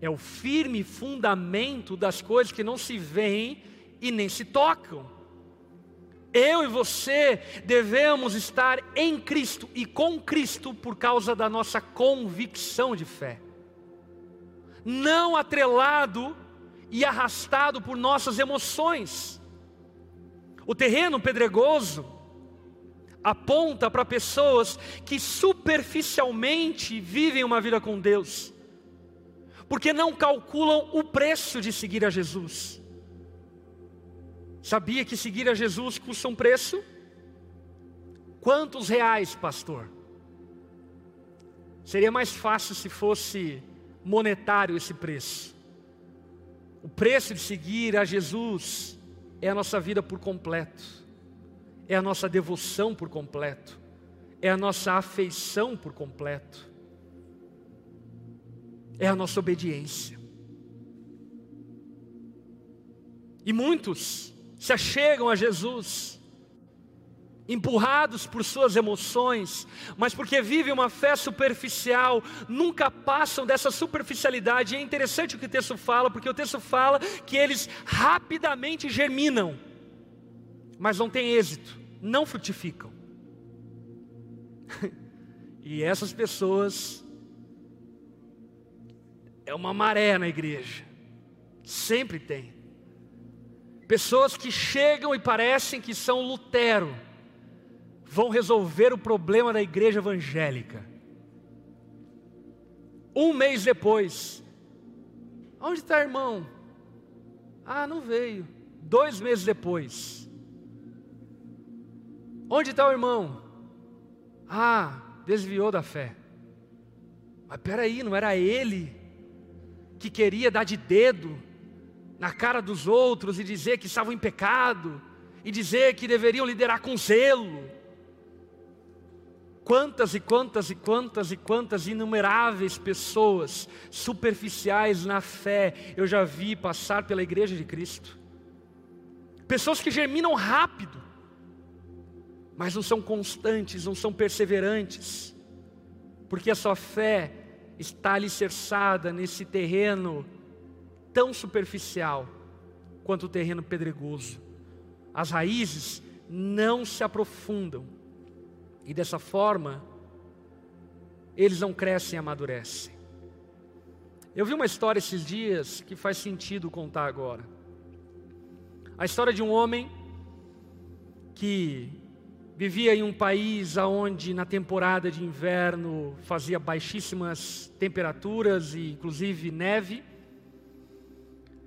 é o firme fundamento das coisas que não se veem e nem se tocam. Eu e você devemos estar em Cristo e com Cristo por causa da nossa convicção de fé, não atrelado e arrastado por nossas emoções. O terreno pedregoso aponta para pessoas que superficialmente vivem uma vida com Deus porque não calculam o preço de seguir a Jesus. Sabia que seguir a Jesus custa um preço? Quantos reais, pastor? Seria mais fácil se fosse monetário esse preço. O preço de seguir a Jesus é a nossa vida por completo, é a nossa devoção por completo, é a nossa afeição por completo é a nossa obediência. E muitos se achegam a Jesus, empurrados por suas emoções, mas porque vivem uma fé superficial, nunca passam dessa superficialidade. E é interessante o que o texto fala, porque o texto fala que eles rapidamente germinam, mas não têm êxito, não frutificam. e essas pessoas é uma maré na igreja. Sempre tem. Pessoas que chegam e parecem que são Lutero, vão resolver o problema da igreja evangélica. Um mês depois, onde está irmão? Ah, não veio. Dois meses depois, onde está o irmão? Ah, desviou da fé. Mas peraí, não era ele que queria dar de dedo na cara dos outros e dizer que estavam em pecado, e dizer que deveriam liderar com zelo. Quantas e quantas e quantas e quantas inumeráveis pessoas superficiais na fé eu já vi passar pela igreja de Cristo. Pessoas que germinam rápido, mas não são constantes, não são perseverantes, porque a sua fé está alicerçada nesse terreno tão superficial quanto o terreno pedregoso. As raízes não se aprofundam, e dessa forma, eles não crescem e amadurecem. Eu vi uma história esses dias que faz sentido contar agora. A história de um homem que vivia em um país onde na temporada de inverno fazia baixíssimas temperaturas e inclusive neve.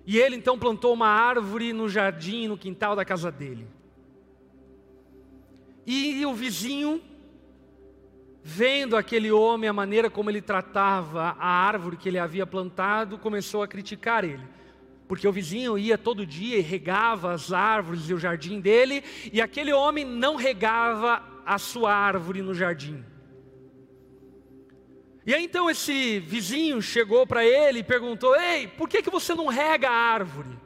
E ele então plantou uma árvore no jardim, no quintal da casa dele. E o vizinho, vendo aquele homem, a maneira como ele tratava a árvore que ele havia plantado, começou a criticar ele. Porque o vizinho ia todo dia e regava as árvores e o jardim dele, e aquele homem não regava a sua árvore no jardim. E aí então esse vizinho chegou para ele e perguntou: Ei, por que, que você não rega a árvore?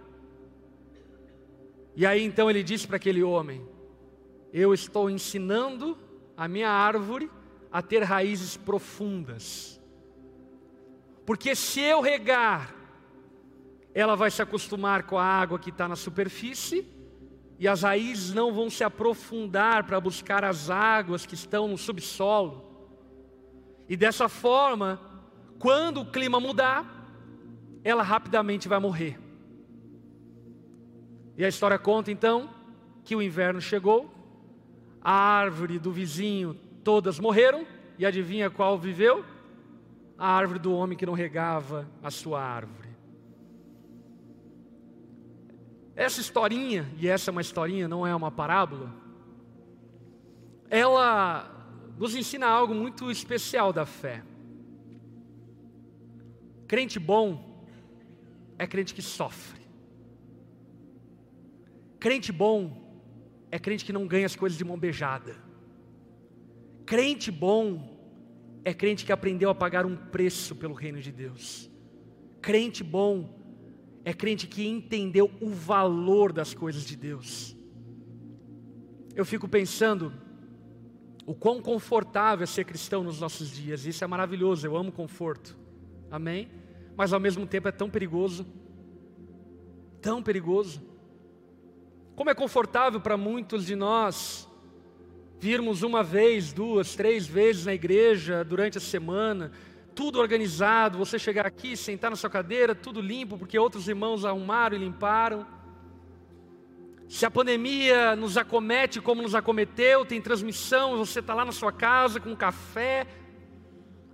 E aí então ele disse para aquele homem: Eu estou ensinando a minha árvore a ter raízes profundas. Porque se eu regar, ela vai se acostumar com a água que está na superfície, e as raízes não vão se aprofundar para buscar as águas que estão no subsolo. E dessa forma, quando o clima mudar, ela rapidamente vai morrer. E a história conta então que o inverno chegou, a árvore do vizinho todas morreram, e adivinha qual viveu? A árvore do homem que não regava a sua árvore. Essa historinha, e essa é uma historinha, não é uma parábola, ela nos ensina algo muito especial da fé. Crente bom é crente que sofre. Crente bom é crente que não ganha as coisas de mão beijada. Crente bom é crente que aprendeu a pagar um preço pelo reino de Deus. Crente bom é crente que entendeu o valor das coisas de Deus. Eu fico pensando o quão confortável é ser cristão nos nossos dias. Isso é maravilhoso, eu amo conforto. Amém? Mas ao mesmo tempo é tão perigoso. Tão perigoso. Como é confortável para muitos de nós virmos uma vez, duas, três vezes na igreja durante a semana, tudo organizado, você chegar aqui, sentar na sua cadeira, tudo limpo, porque outros irmãos arrumaram e limparam. Se a pandemia nos acomete como nos acometeu, tem transmissão, você está lá na sua casa com um café,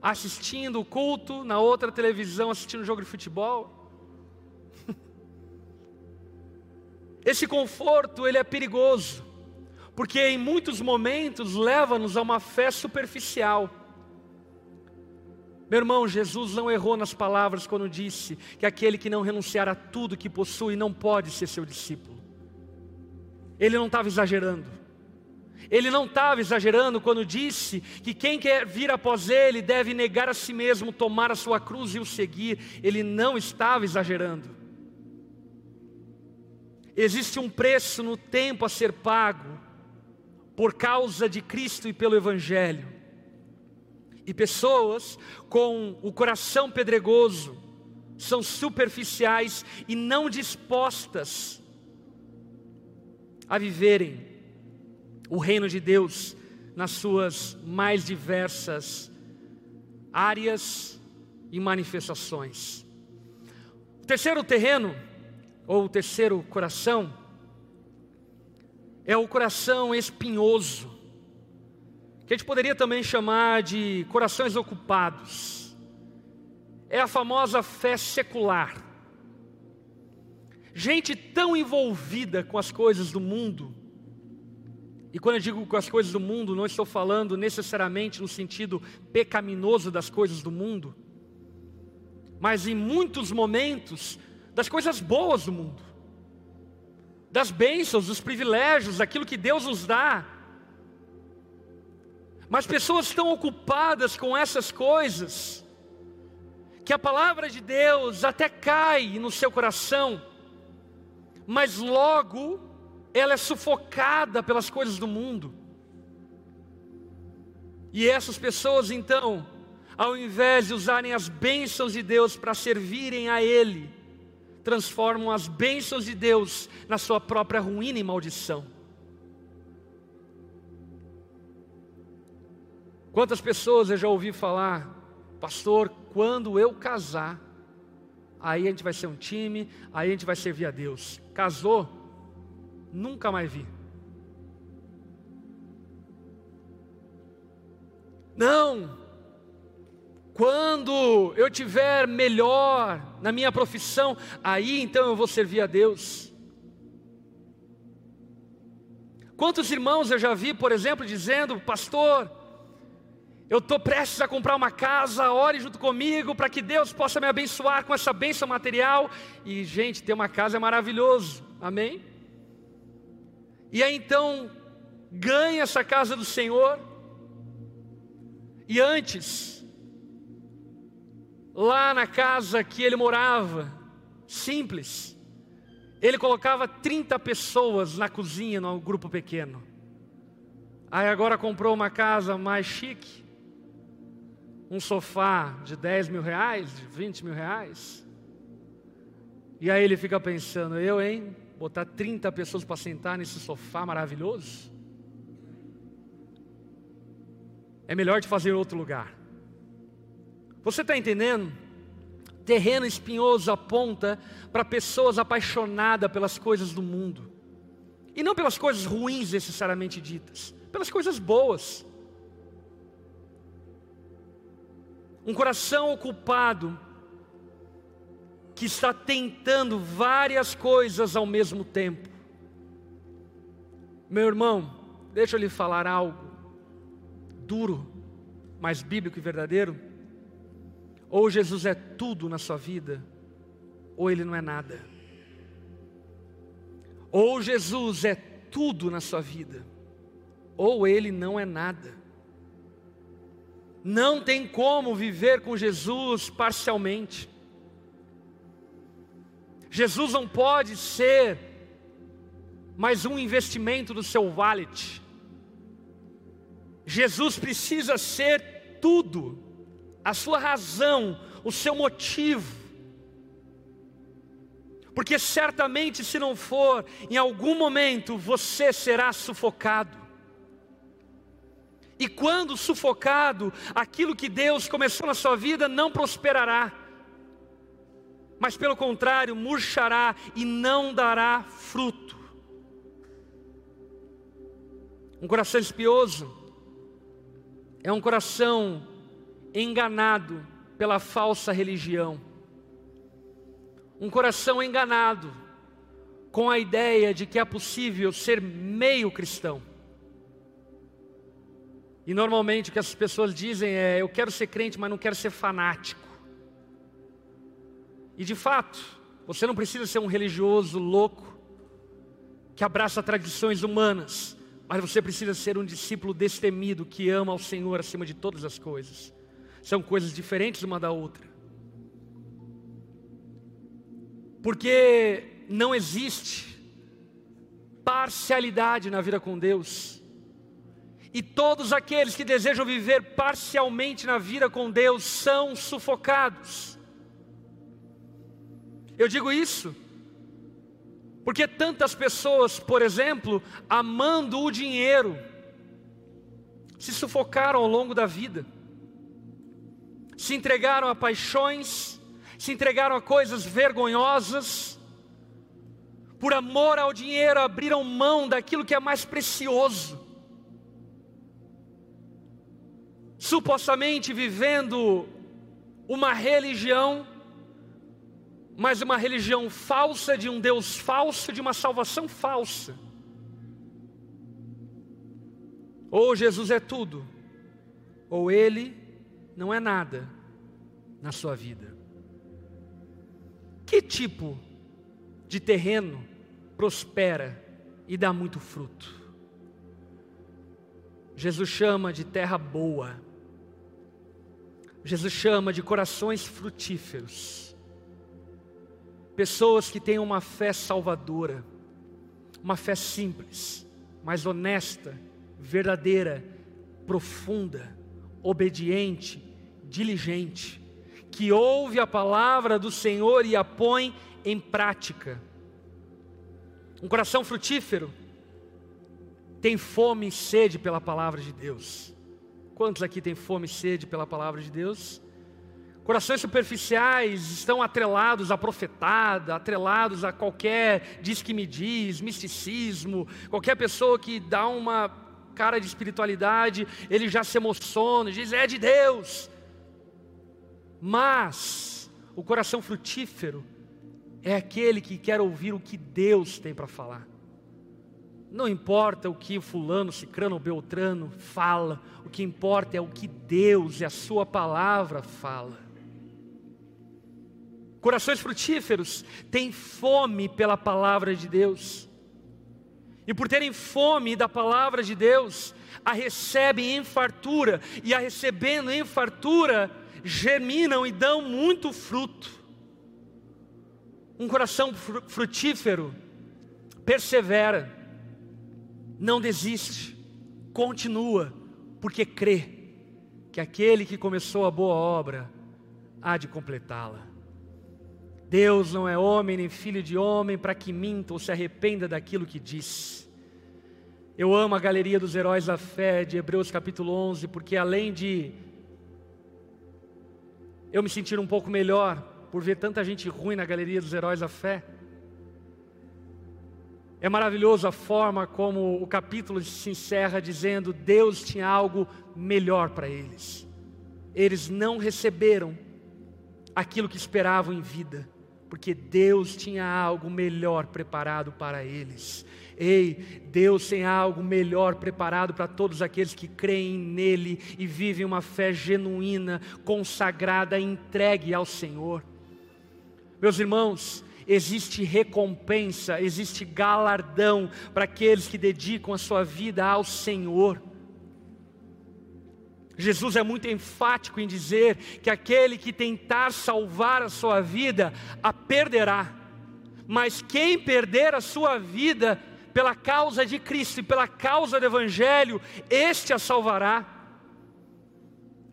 assistindo o culto, na outra televisão assistindo jogo de futebol. Esse conforto, ele é perigoso, porque em muitos momentos leva-nos a uma fé superficial. Meu irmão, Jesus não errou nas palavras quando disse que aquele que não renunciar a tudo que possui não pode ser seu discípulo. Ele não estava exagerando. Ele não estava exagerando quando disse que quem quer vir após ele deve negar a si mesmo, tomar a sua cruz e o seguir. Ele não estava exagerando. Existe um preço no tempo a ser pago por causa de Cristo e pelo Evangelho. E pessoas com o coração pedregoso são superficiais e não dispostas a viverem o reino de Deus nas suas mais diversas áreas e manifestações. O terceiro terreno, ou o terceiro coração, é o coração espinhoso, que a gente poderia também chamar de corações ocupados. É a famosa fé secular gente tão envolvida com as coisas do mundo E quando eu digo com as coisas do mundo, não estou falando necessariamente no sentido pecaminoso das coisas do mundo, mas em muitos momentos das coisas boas do mundo, das bênçãos, dos privilégios, daquilo que Deus nos dá. Mas pessoas estão ocupadas com essas coisas, que a palavra de Deus até cai no seu coração, mas logo ela é sufocada pelas coisas do mundo. E essas pessoas então, ao invés de usarem as bênçãos de Deus para servirem a Ele, transformam as bênçãos de Deus na sua própria ruína e maldição. Quantas pessoas eu já ouvi falar, pastor, quando eu casar, aí a gente vai ser um time, aí a gente vai servir a Deus. Casou, nunca mais vi. Não, quando eu tiver melhor na minha profissão, aí então eu vou servir a Deus. Quantos irmãos eu já vi, por exemplo, dizendo, pastor, eu estou prestes a comprar uma casa, ore junto comigo para que Deus possa me abençoar com essa bênção material. E, gente, ter uma casa é maravilhoso, amém? E aí então, ganha essa casa do Senhor, e antes, lá na casa que ele morava, simples, ele colocava 30 pessoas na cozinha, num grupo pequeno. Aí agora comprou uma casa mais chique, um sofá de 10 mil reais, de 20 mil reais. E aí ele fica pensando, eu, hein? Botar 30 pessoas para sentar nesse sofá maravilhoso? É melhor de fazer outro lugar. Você está entendendo? Terreno espinhoso aponta para pessoas apaixonadas pelas coisas do mundo. E não pelas coisas ruins necessariamente ditas, pelas coisas boas. Um coração ocupado que está tentando várias coisas ao mesmo tempo. Meu irmão, deixa eu lhe falar algo duro, mas bíblico e verdadeiro. Ou Jesus é tudo na sua vida, ou ele não é nada. Ou Jesus é tudo na sua vida, ou ele não é nada. Não tem como viver com Jesus parcialmente. Jesus não pode ser mais um investimento do seu wallet. Jesus precisa ser tudo a sua razão, o seu motivo. Porque certamente, se não for, em algum momento você será sufocado. E quando sufocado, aquilo que Deus começou na sua vida não prosperará, mas pelo contrário, murchará e não dará fruto. Um coração espioso é um coração enganado pela falsa religião. Um coração enganado com a ideia de que é possível ser meio cristão. E normalmente o que as pessoas dizem é: eu quero ser crente, mas não quero ser fanático. E de fato, você não precisa ser um religioso louco que abraça tradições humanas, mas você precisa ser um discípulo destemido que ama ao Senhor acima de todas as coisas são coisas diferentes uma da outra. Porque não existe parcialidade na vida com Deus. E todos aqueles que desejam viver parcialmente na vida com Deus são sufocados. Eu digo isso porque tantas pessoas, por exemplo, amando o dinheiro, se sufocaram ao longo da vida se entregaram a paixões, se entregaram a coisas vergonhosas, por amor ao dinheiro abriram mão daquilo que é mais precioso, supostamente vivendo uma religião, mas uma religião falsa, de um Deus falso, de uma salvação falsa. Ou Jesus é tudo, ou ele não é nada na sua vida. Que tipo de terreno prospera e dá muito fruto? Jesus chama de terra boa. Jesus chama de corações frutíferos. Pessoas que têm uma fé salvadora, uma fé simples, mas honesta, verdadeira, profunda, obediente, diligente, que ouve a palavra do Senhor e a põe em prática. Um coração frutífero tem fome e sede pela palavra de Deus. Quantos aqui têm fome e sede pela palavra de Deus? Corações superficiais estão atrelados à profetada, atrelados a qualquer diz que me diz, misticismo, qualquer pessoa que dá uma cara de espiritualidade, ele já se emociona, diz é de Deus. Mas o coração frutífero é aquele que quer ouvir o que Deus tem para falar. Não importa o que fulano, cicrano ou beltrano fala, o que importa é o que Deus e a sua palavra fala. Corações frutíferos têm fome pela palavra de Deus. E por terem fome da palavra de Deus, a recebem em fartura, e a recebendo em fartura, germinam e dão muito fruto. Um coração frutífero persevera, não desiste, continua, porque crê que aquele que começou a boa obra há de completá-la. Deus não é homem nem filho de homem para que minta ou se arrependa daquilo que disse. Eu amo a galeria dos heróis da fé de Hebreus capítulo 11, porque além de eu me sentir um pouco melhor por ver tanta gente ruim na galeria dos heróis da fé, é maravilhoso a forma como o capítulo se encerra dizendo: Deus tinha algo melhor para eles. Eles não receberam aquilo que esperavam em vida, porque Deus tinha algo melhor preparado para eles. Ei, Deus tem algo melhor preparado para todos aqueles que creem nele e vivem uma fé genuína, consagrada, entregue ao Senhor. Meus irmãos, existe recompensa, existe galardão para aqueles que dedicam a sua vida ao Senhor. Jesus é muito enfático em dizer que aquele que tentar salvar a sua vida, a perderá. Mas quem perder a sua vida pela causa de Cristo e pela causa do Evangelho, este a salvará.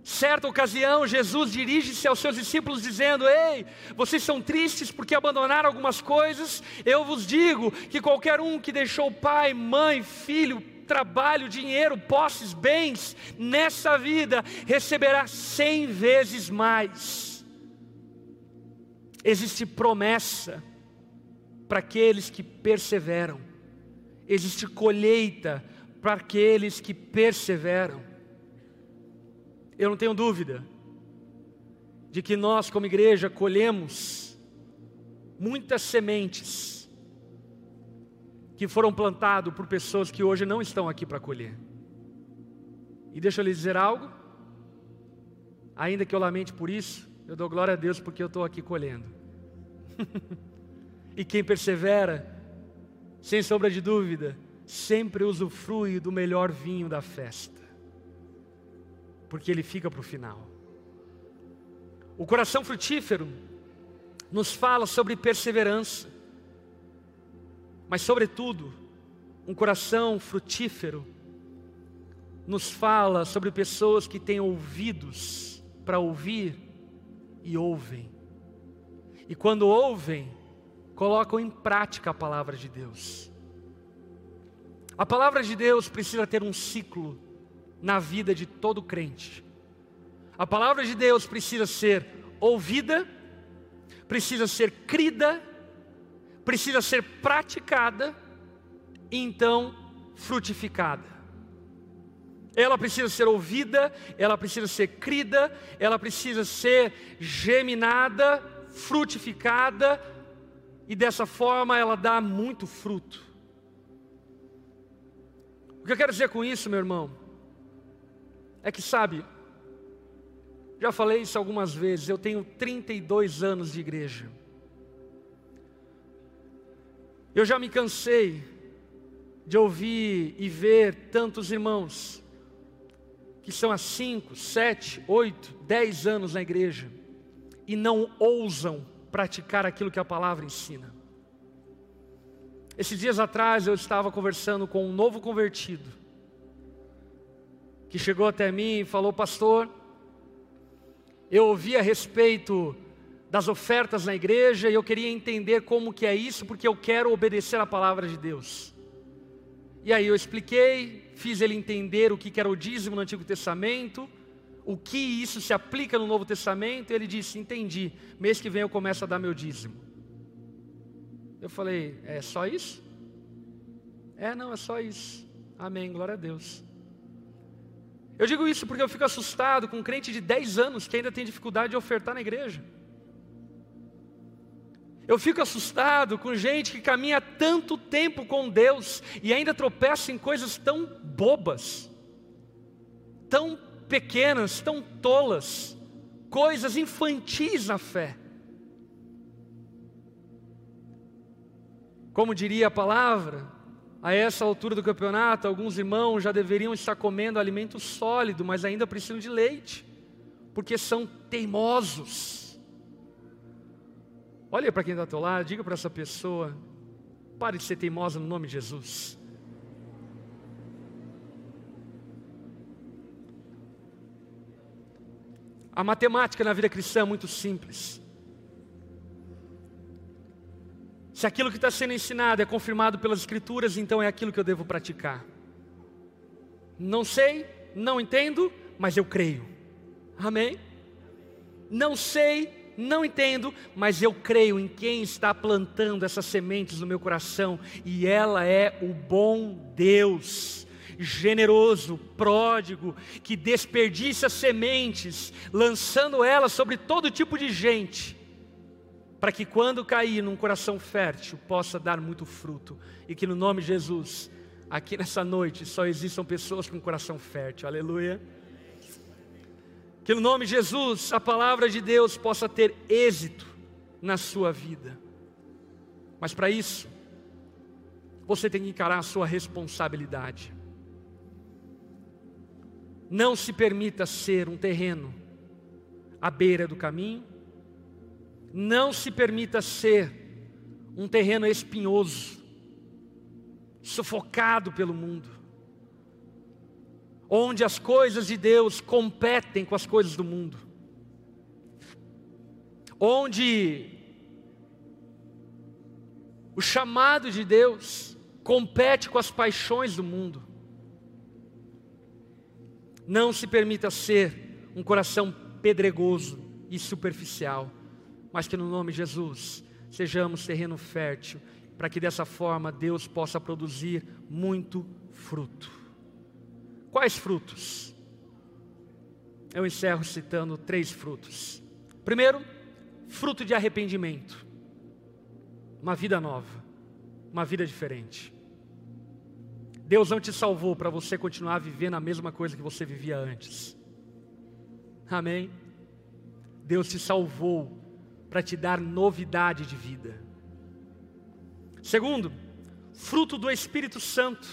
Certa ocasião, Jesus dirige-se aos seus discípulos dizendo: Ei, vocês são tristes porque abandonaram algumas coisas? Eu vos digo que qualquer um que deixou pai, mãe, filho, trabalho, dinheiro, posses, bens, nessa vida, receberá cem vezes mais. Existe promessa para aqueles que perseveram, existe colheita para aqueles que perseveram. Eu não tenho dúvida de que nós, como igreja, colhemos muitas sementes que foram plantadas por pessoas que hoje não estão aqui para colher. E deixa eu lhe dizer algo, ainda que eu lamente por isso, eu dou glória a Deus porque eu estou aqui colhendo. e quem persevera, sem sombra de dúvida, sempre usufrui do melhor vinho da festa porque ele fica para o final. O coração frutífero nos fala sobre perseverança, mas, sobretudo, um coração frutífero nos fala sobre pessoas que têm ouvidos para ouvir e ouvem, e quando ouvem, colocam em prática a palavra de Deus. A palavra de Deus precisa ter um ciclo na vida de todo crente. A palavra de Deus precisa ser ouvida, precisa ser crida, precisa ser praticada e então frutificada. Ela precisa ser ouvida, ela precisa ser crida, ela precisa ser geminada, frutificada, e dessa forma ela dá muito fruto. O que eu quero dizer com isso, meu irmão? É que sabe, já falei isso algumas vezes, eu tenho 32 anos de igreja. Eu já me cansei de ouvir e ver tantos irmãos que são há 5, 7, 8, 10 anos na igreja e não ousam praticar aquilo que a palavra ensina. Esses dias atrás eu estava conversando com um novo convertido que chegou até mim e falou: Pastor, eu ouvi a respeito das ofertas na igreja e eu queria entender como que é isso, porque eu quero obedecer a palavra de Deus. E aí eu expliquei, fiz ele entender o que era o dízimo no Antigo Testamento, o que isso se aplica no Novo Testamento, e ele disse: Entendi, mês que vem eu começo a dar meu dízimo. Eu falei: É só isso? É, não, é só isso. Amém, glória a Deus. Eu digo isso porque eu fico assustado com um crente de 10 anos que ainda tem dificuldade de ofertar na igreja. Eu fico assustado com gente que caminha tanto tempo com Deus e ainda tropeça em coisas tão bobas, tão pequenas, tão tolas, coisas infantis na fé. Como diria a palavra, a essa altura do campeonato, alguns irmãos já deveriam estar comendo alimento sólido, mas ainda precisam de leite, porque são teimosos. Olha para quem está ao teu lado, diga para essa pessoa: pare de ser teimosa no nome de Jesus. A matemática na vida cristã é muito simples. Se aquilo que está sendo ensinado é confirmado pelas Escrituras, então é aquilo que eu devo praticar. Não sei, não entendo, mas eu creio. Amém? Não sei, não entendo, mas eu creio em quem está plantando essas sementes no meu coração, e ela é o bom Deus, generoso, pródigo, que desperdiça sementes, lançando elas sobre todo tipo de gente para que quando cair num coração fértil possa dar muito fruto e que no nome de Jesus, aqui nessa noite só existam pessoas com coração fértil. Aleluia. Que no nome de Jesus a palavra de Deus possa ter êxito na sua vida. Mas para isso, você tem que encarar a sua responsabilidade. Não se permita ser um terreno à beira do caminho, não se permita ser um terreno espinhoso, sufocado pelo mundo, onde as coisas de Deus competem com as coisas do mundo, onde o chamado de Deus compete com as paixões do mundo. Não se permita ser um coração pedregoso e superficial mas que no nome de Jesus sejamos terreno fértil, para que dessa forma Deus possa produzir muito fruto. Quais frutos? Eu encerro citando três frutos. Primeiro, fruto de arrependimento, uma vida nova, uma vida diferente. Deus não te salvou para você continuar vivendo a mesma coisa que você vivia antes. Amém? Deus te salvou para te dar novidade de vida. Segundo, fruto do Espírito Santo,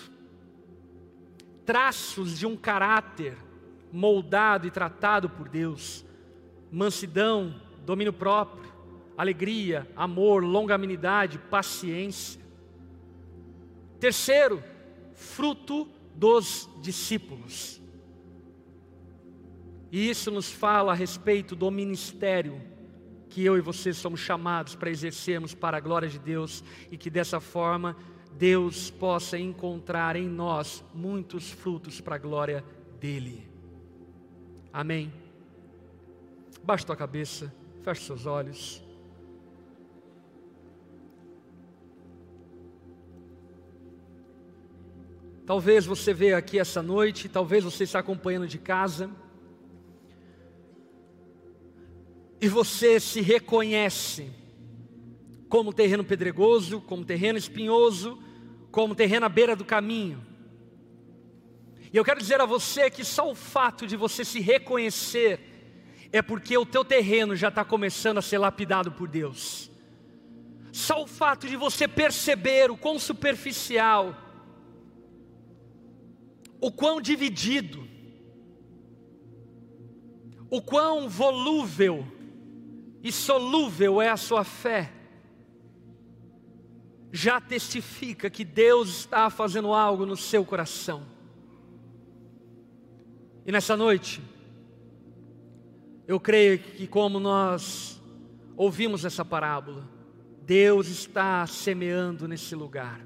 traços de um caráter moldado e tratado por Deus, mansidão, domínio próprio, alegria, amor, longanimidade, paciência. Terceiro, fruto dos discípulos. E isso nos fala a respeito do ministério que eu e você somos chamados para exercermos para a glória de Deus e que dessa forma Deus possa encontrar em nós muitos frutos para a glória dEle. Amém. Baixe tua cabeça, feche seus olhos. Talvez você veja aqui essa noite, talvez você está acompanhando de casa. E você se reconhece como terreno pedregoso, como terreno espinhoso, como terreno à beira do caminho. E eu quero dizer a você que só o fato de você se reconhecer é porque o teu terreno já está começando a ser lapidado por Deus. Só o fato de você perceber o quão superficial, o quão dividido, o quão volúvel e solúvel é a sua fé, já testifica que Deus está fazendo algo no seu coração. E nessa noite, eu creio que, como nós ouvimos essa parábola, Deus está semeando nesse lugar.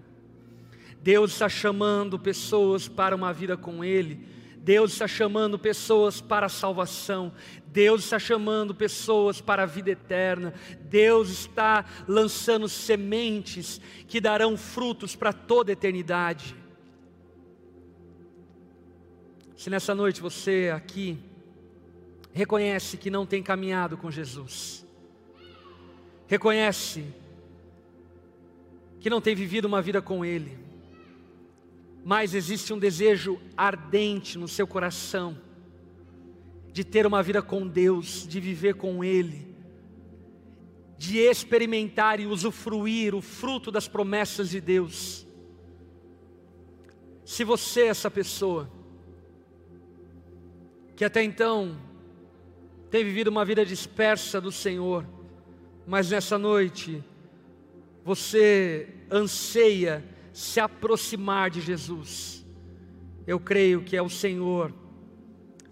Deus está chamando pessoas para uma vida com Ele. Deus está chamando pessoas para a salvação. Deus está chamando pessoas para a vida eterna. Deus está lançando sementes que darão frutos para toda a eternidade. Se nessa noite você aqui reconhece que não tem caminhado com Jesus, reconhece que não tem vivido uma vida com Ele, mas existe um desejo ardente no seu coração de ter uma vida com Deus, de viver com Ele, de experimentar e usufruir o fruto das promessas de Deus. Se você é essa pessoa, que até então tem vivido uma vida dispersa do Senhor, mas nessa noite você anseia se aproximar de Jesus, eu creio que é o Senhor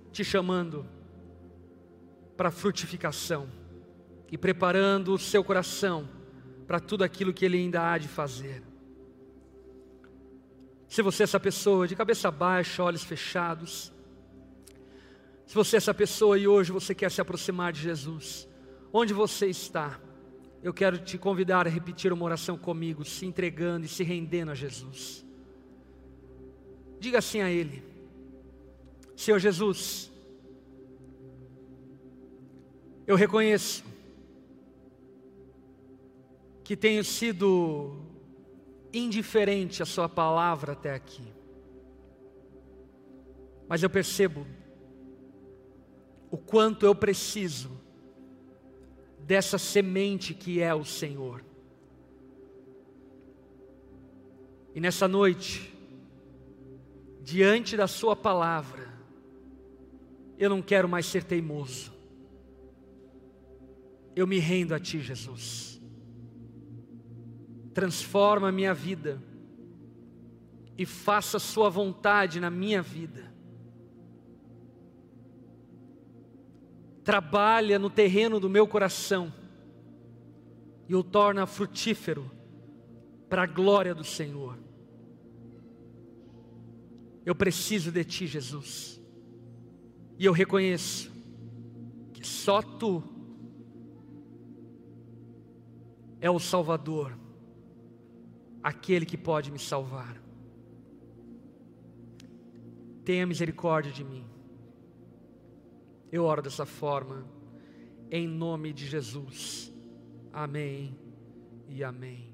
te chamando para frutificação e preparando o seu coração para tudo aquilo que Ele ainda há de fazer. Se você é essa pessoa de cabeça baixa, olhos fechados, se você é essa pessoa e hoje você quer se aproximar de Jesus, onde você está? Eu quero te convidar a repetir uma oração comigo, se entregando e se rendendo a Jesus. Diga assim a Ele: Senhor Jesus, eu reconheço que tenho sido indiferente à Sua palavra até aqui, mas eu percebo o quanto eu preciso dessa semente que é o Senhor. E nessa noite, diante da Sua palavra, eu não quero mais ser teimoso, eu me rendo a Ti, Jesus. Transforma a minha vida e faça Sua vontade na minha vida. Trabalha no terreno do meu coração e o torna frutífero para a glória do Senhor. Eu preciso de Ti, Jesus, e eu reconheço que só Tu é o Salvador, aquele que pode me salvar. Tenha misericórdia de mim. Eu oro dessa forma, em nome de Jesus. Amém e amém.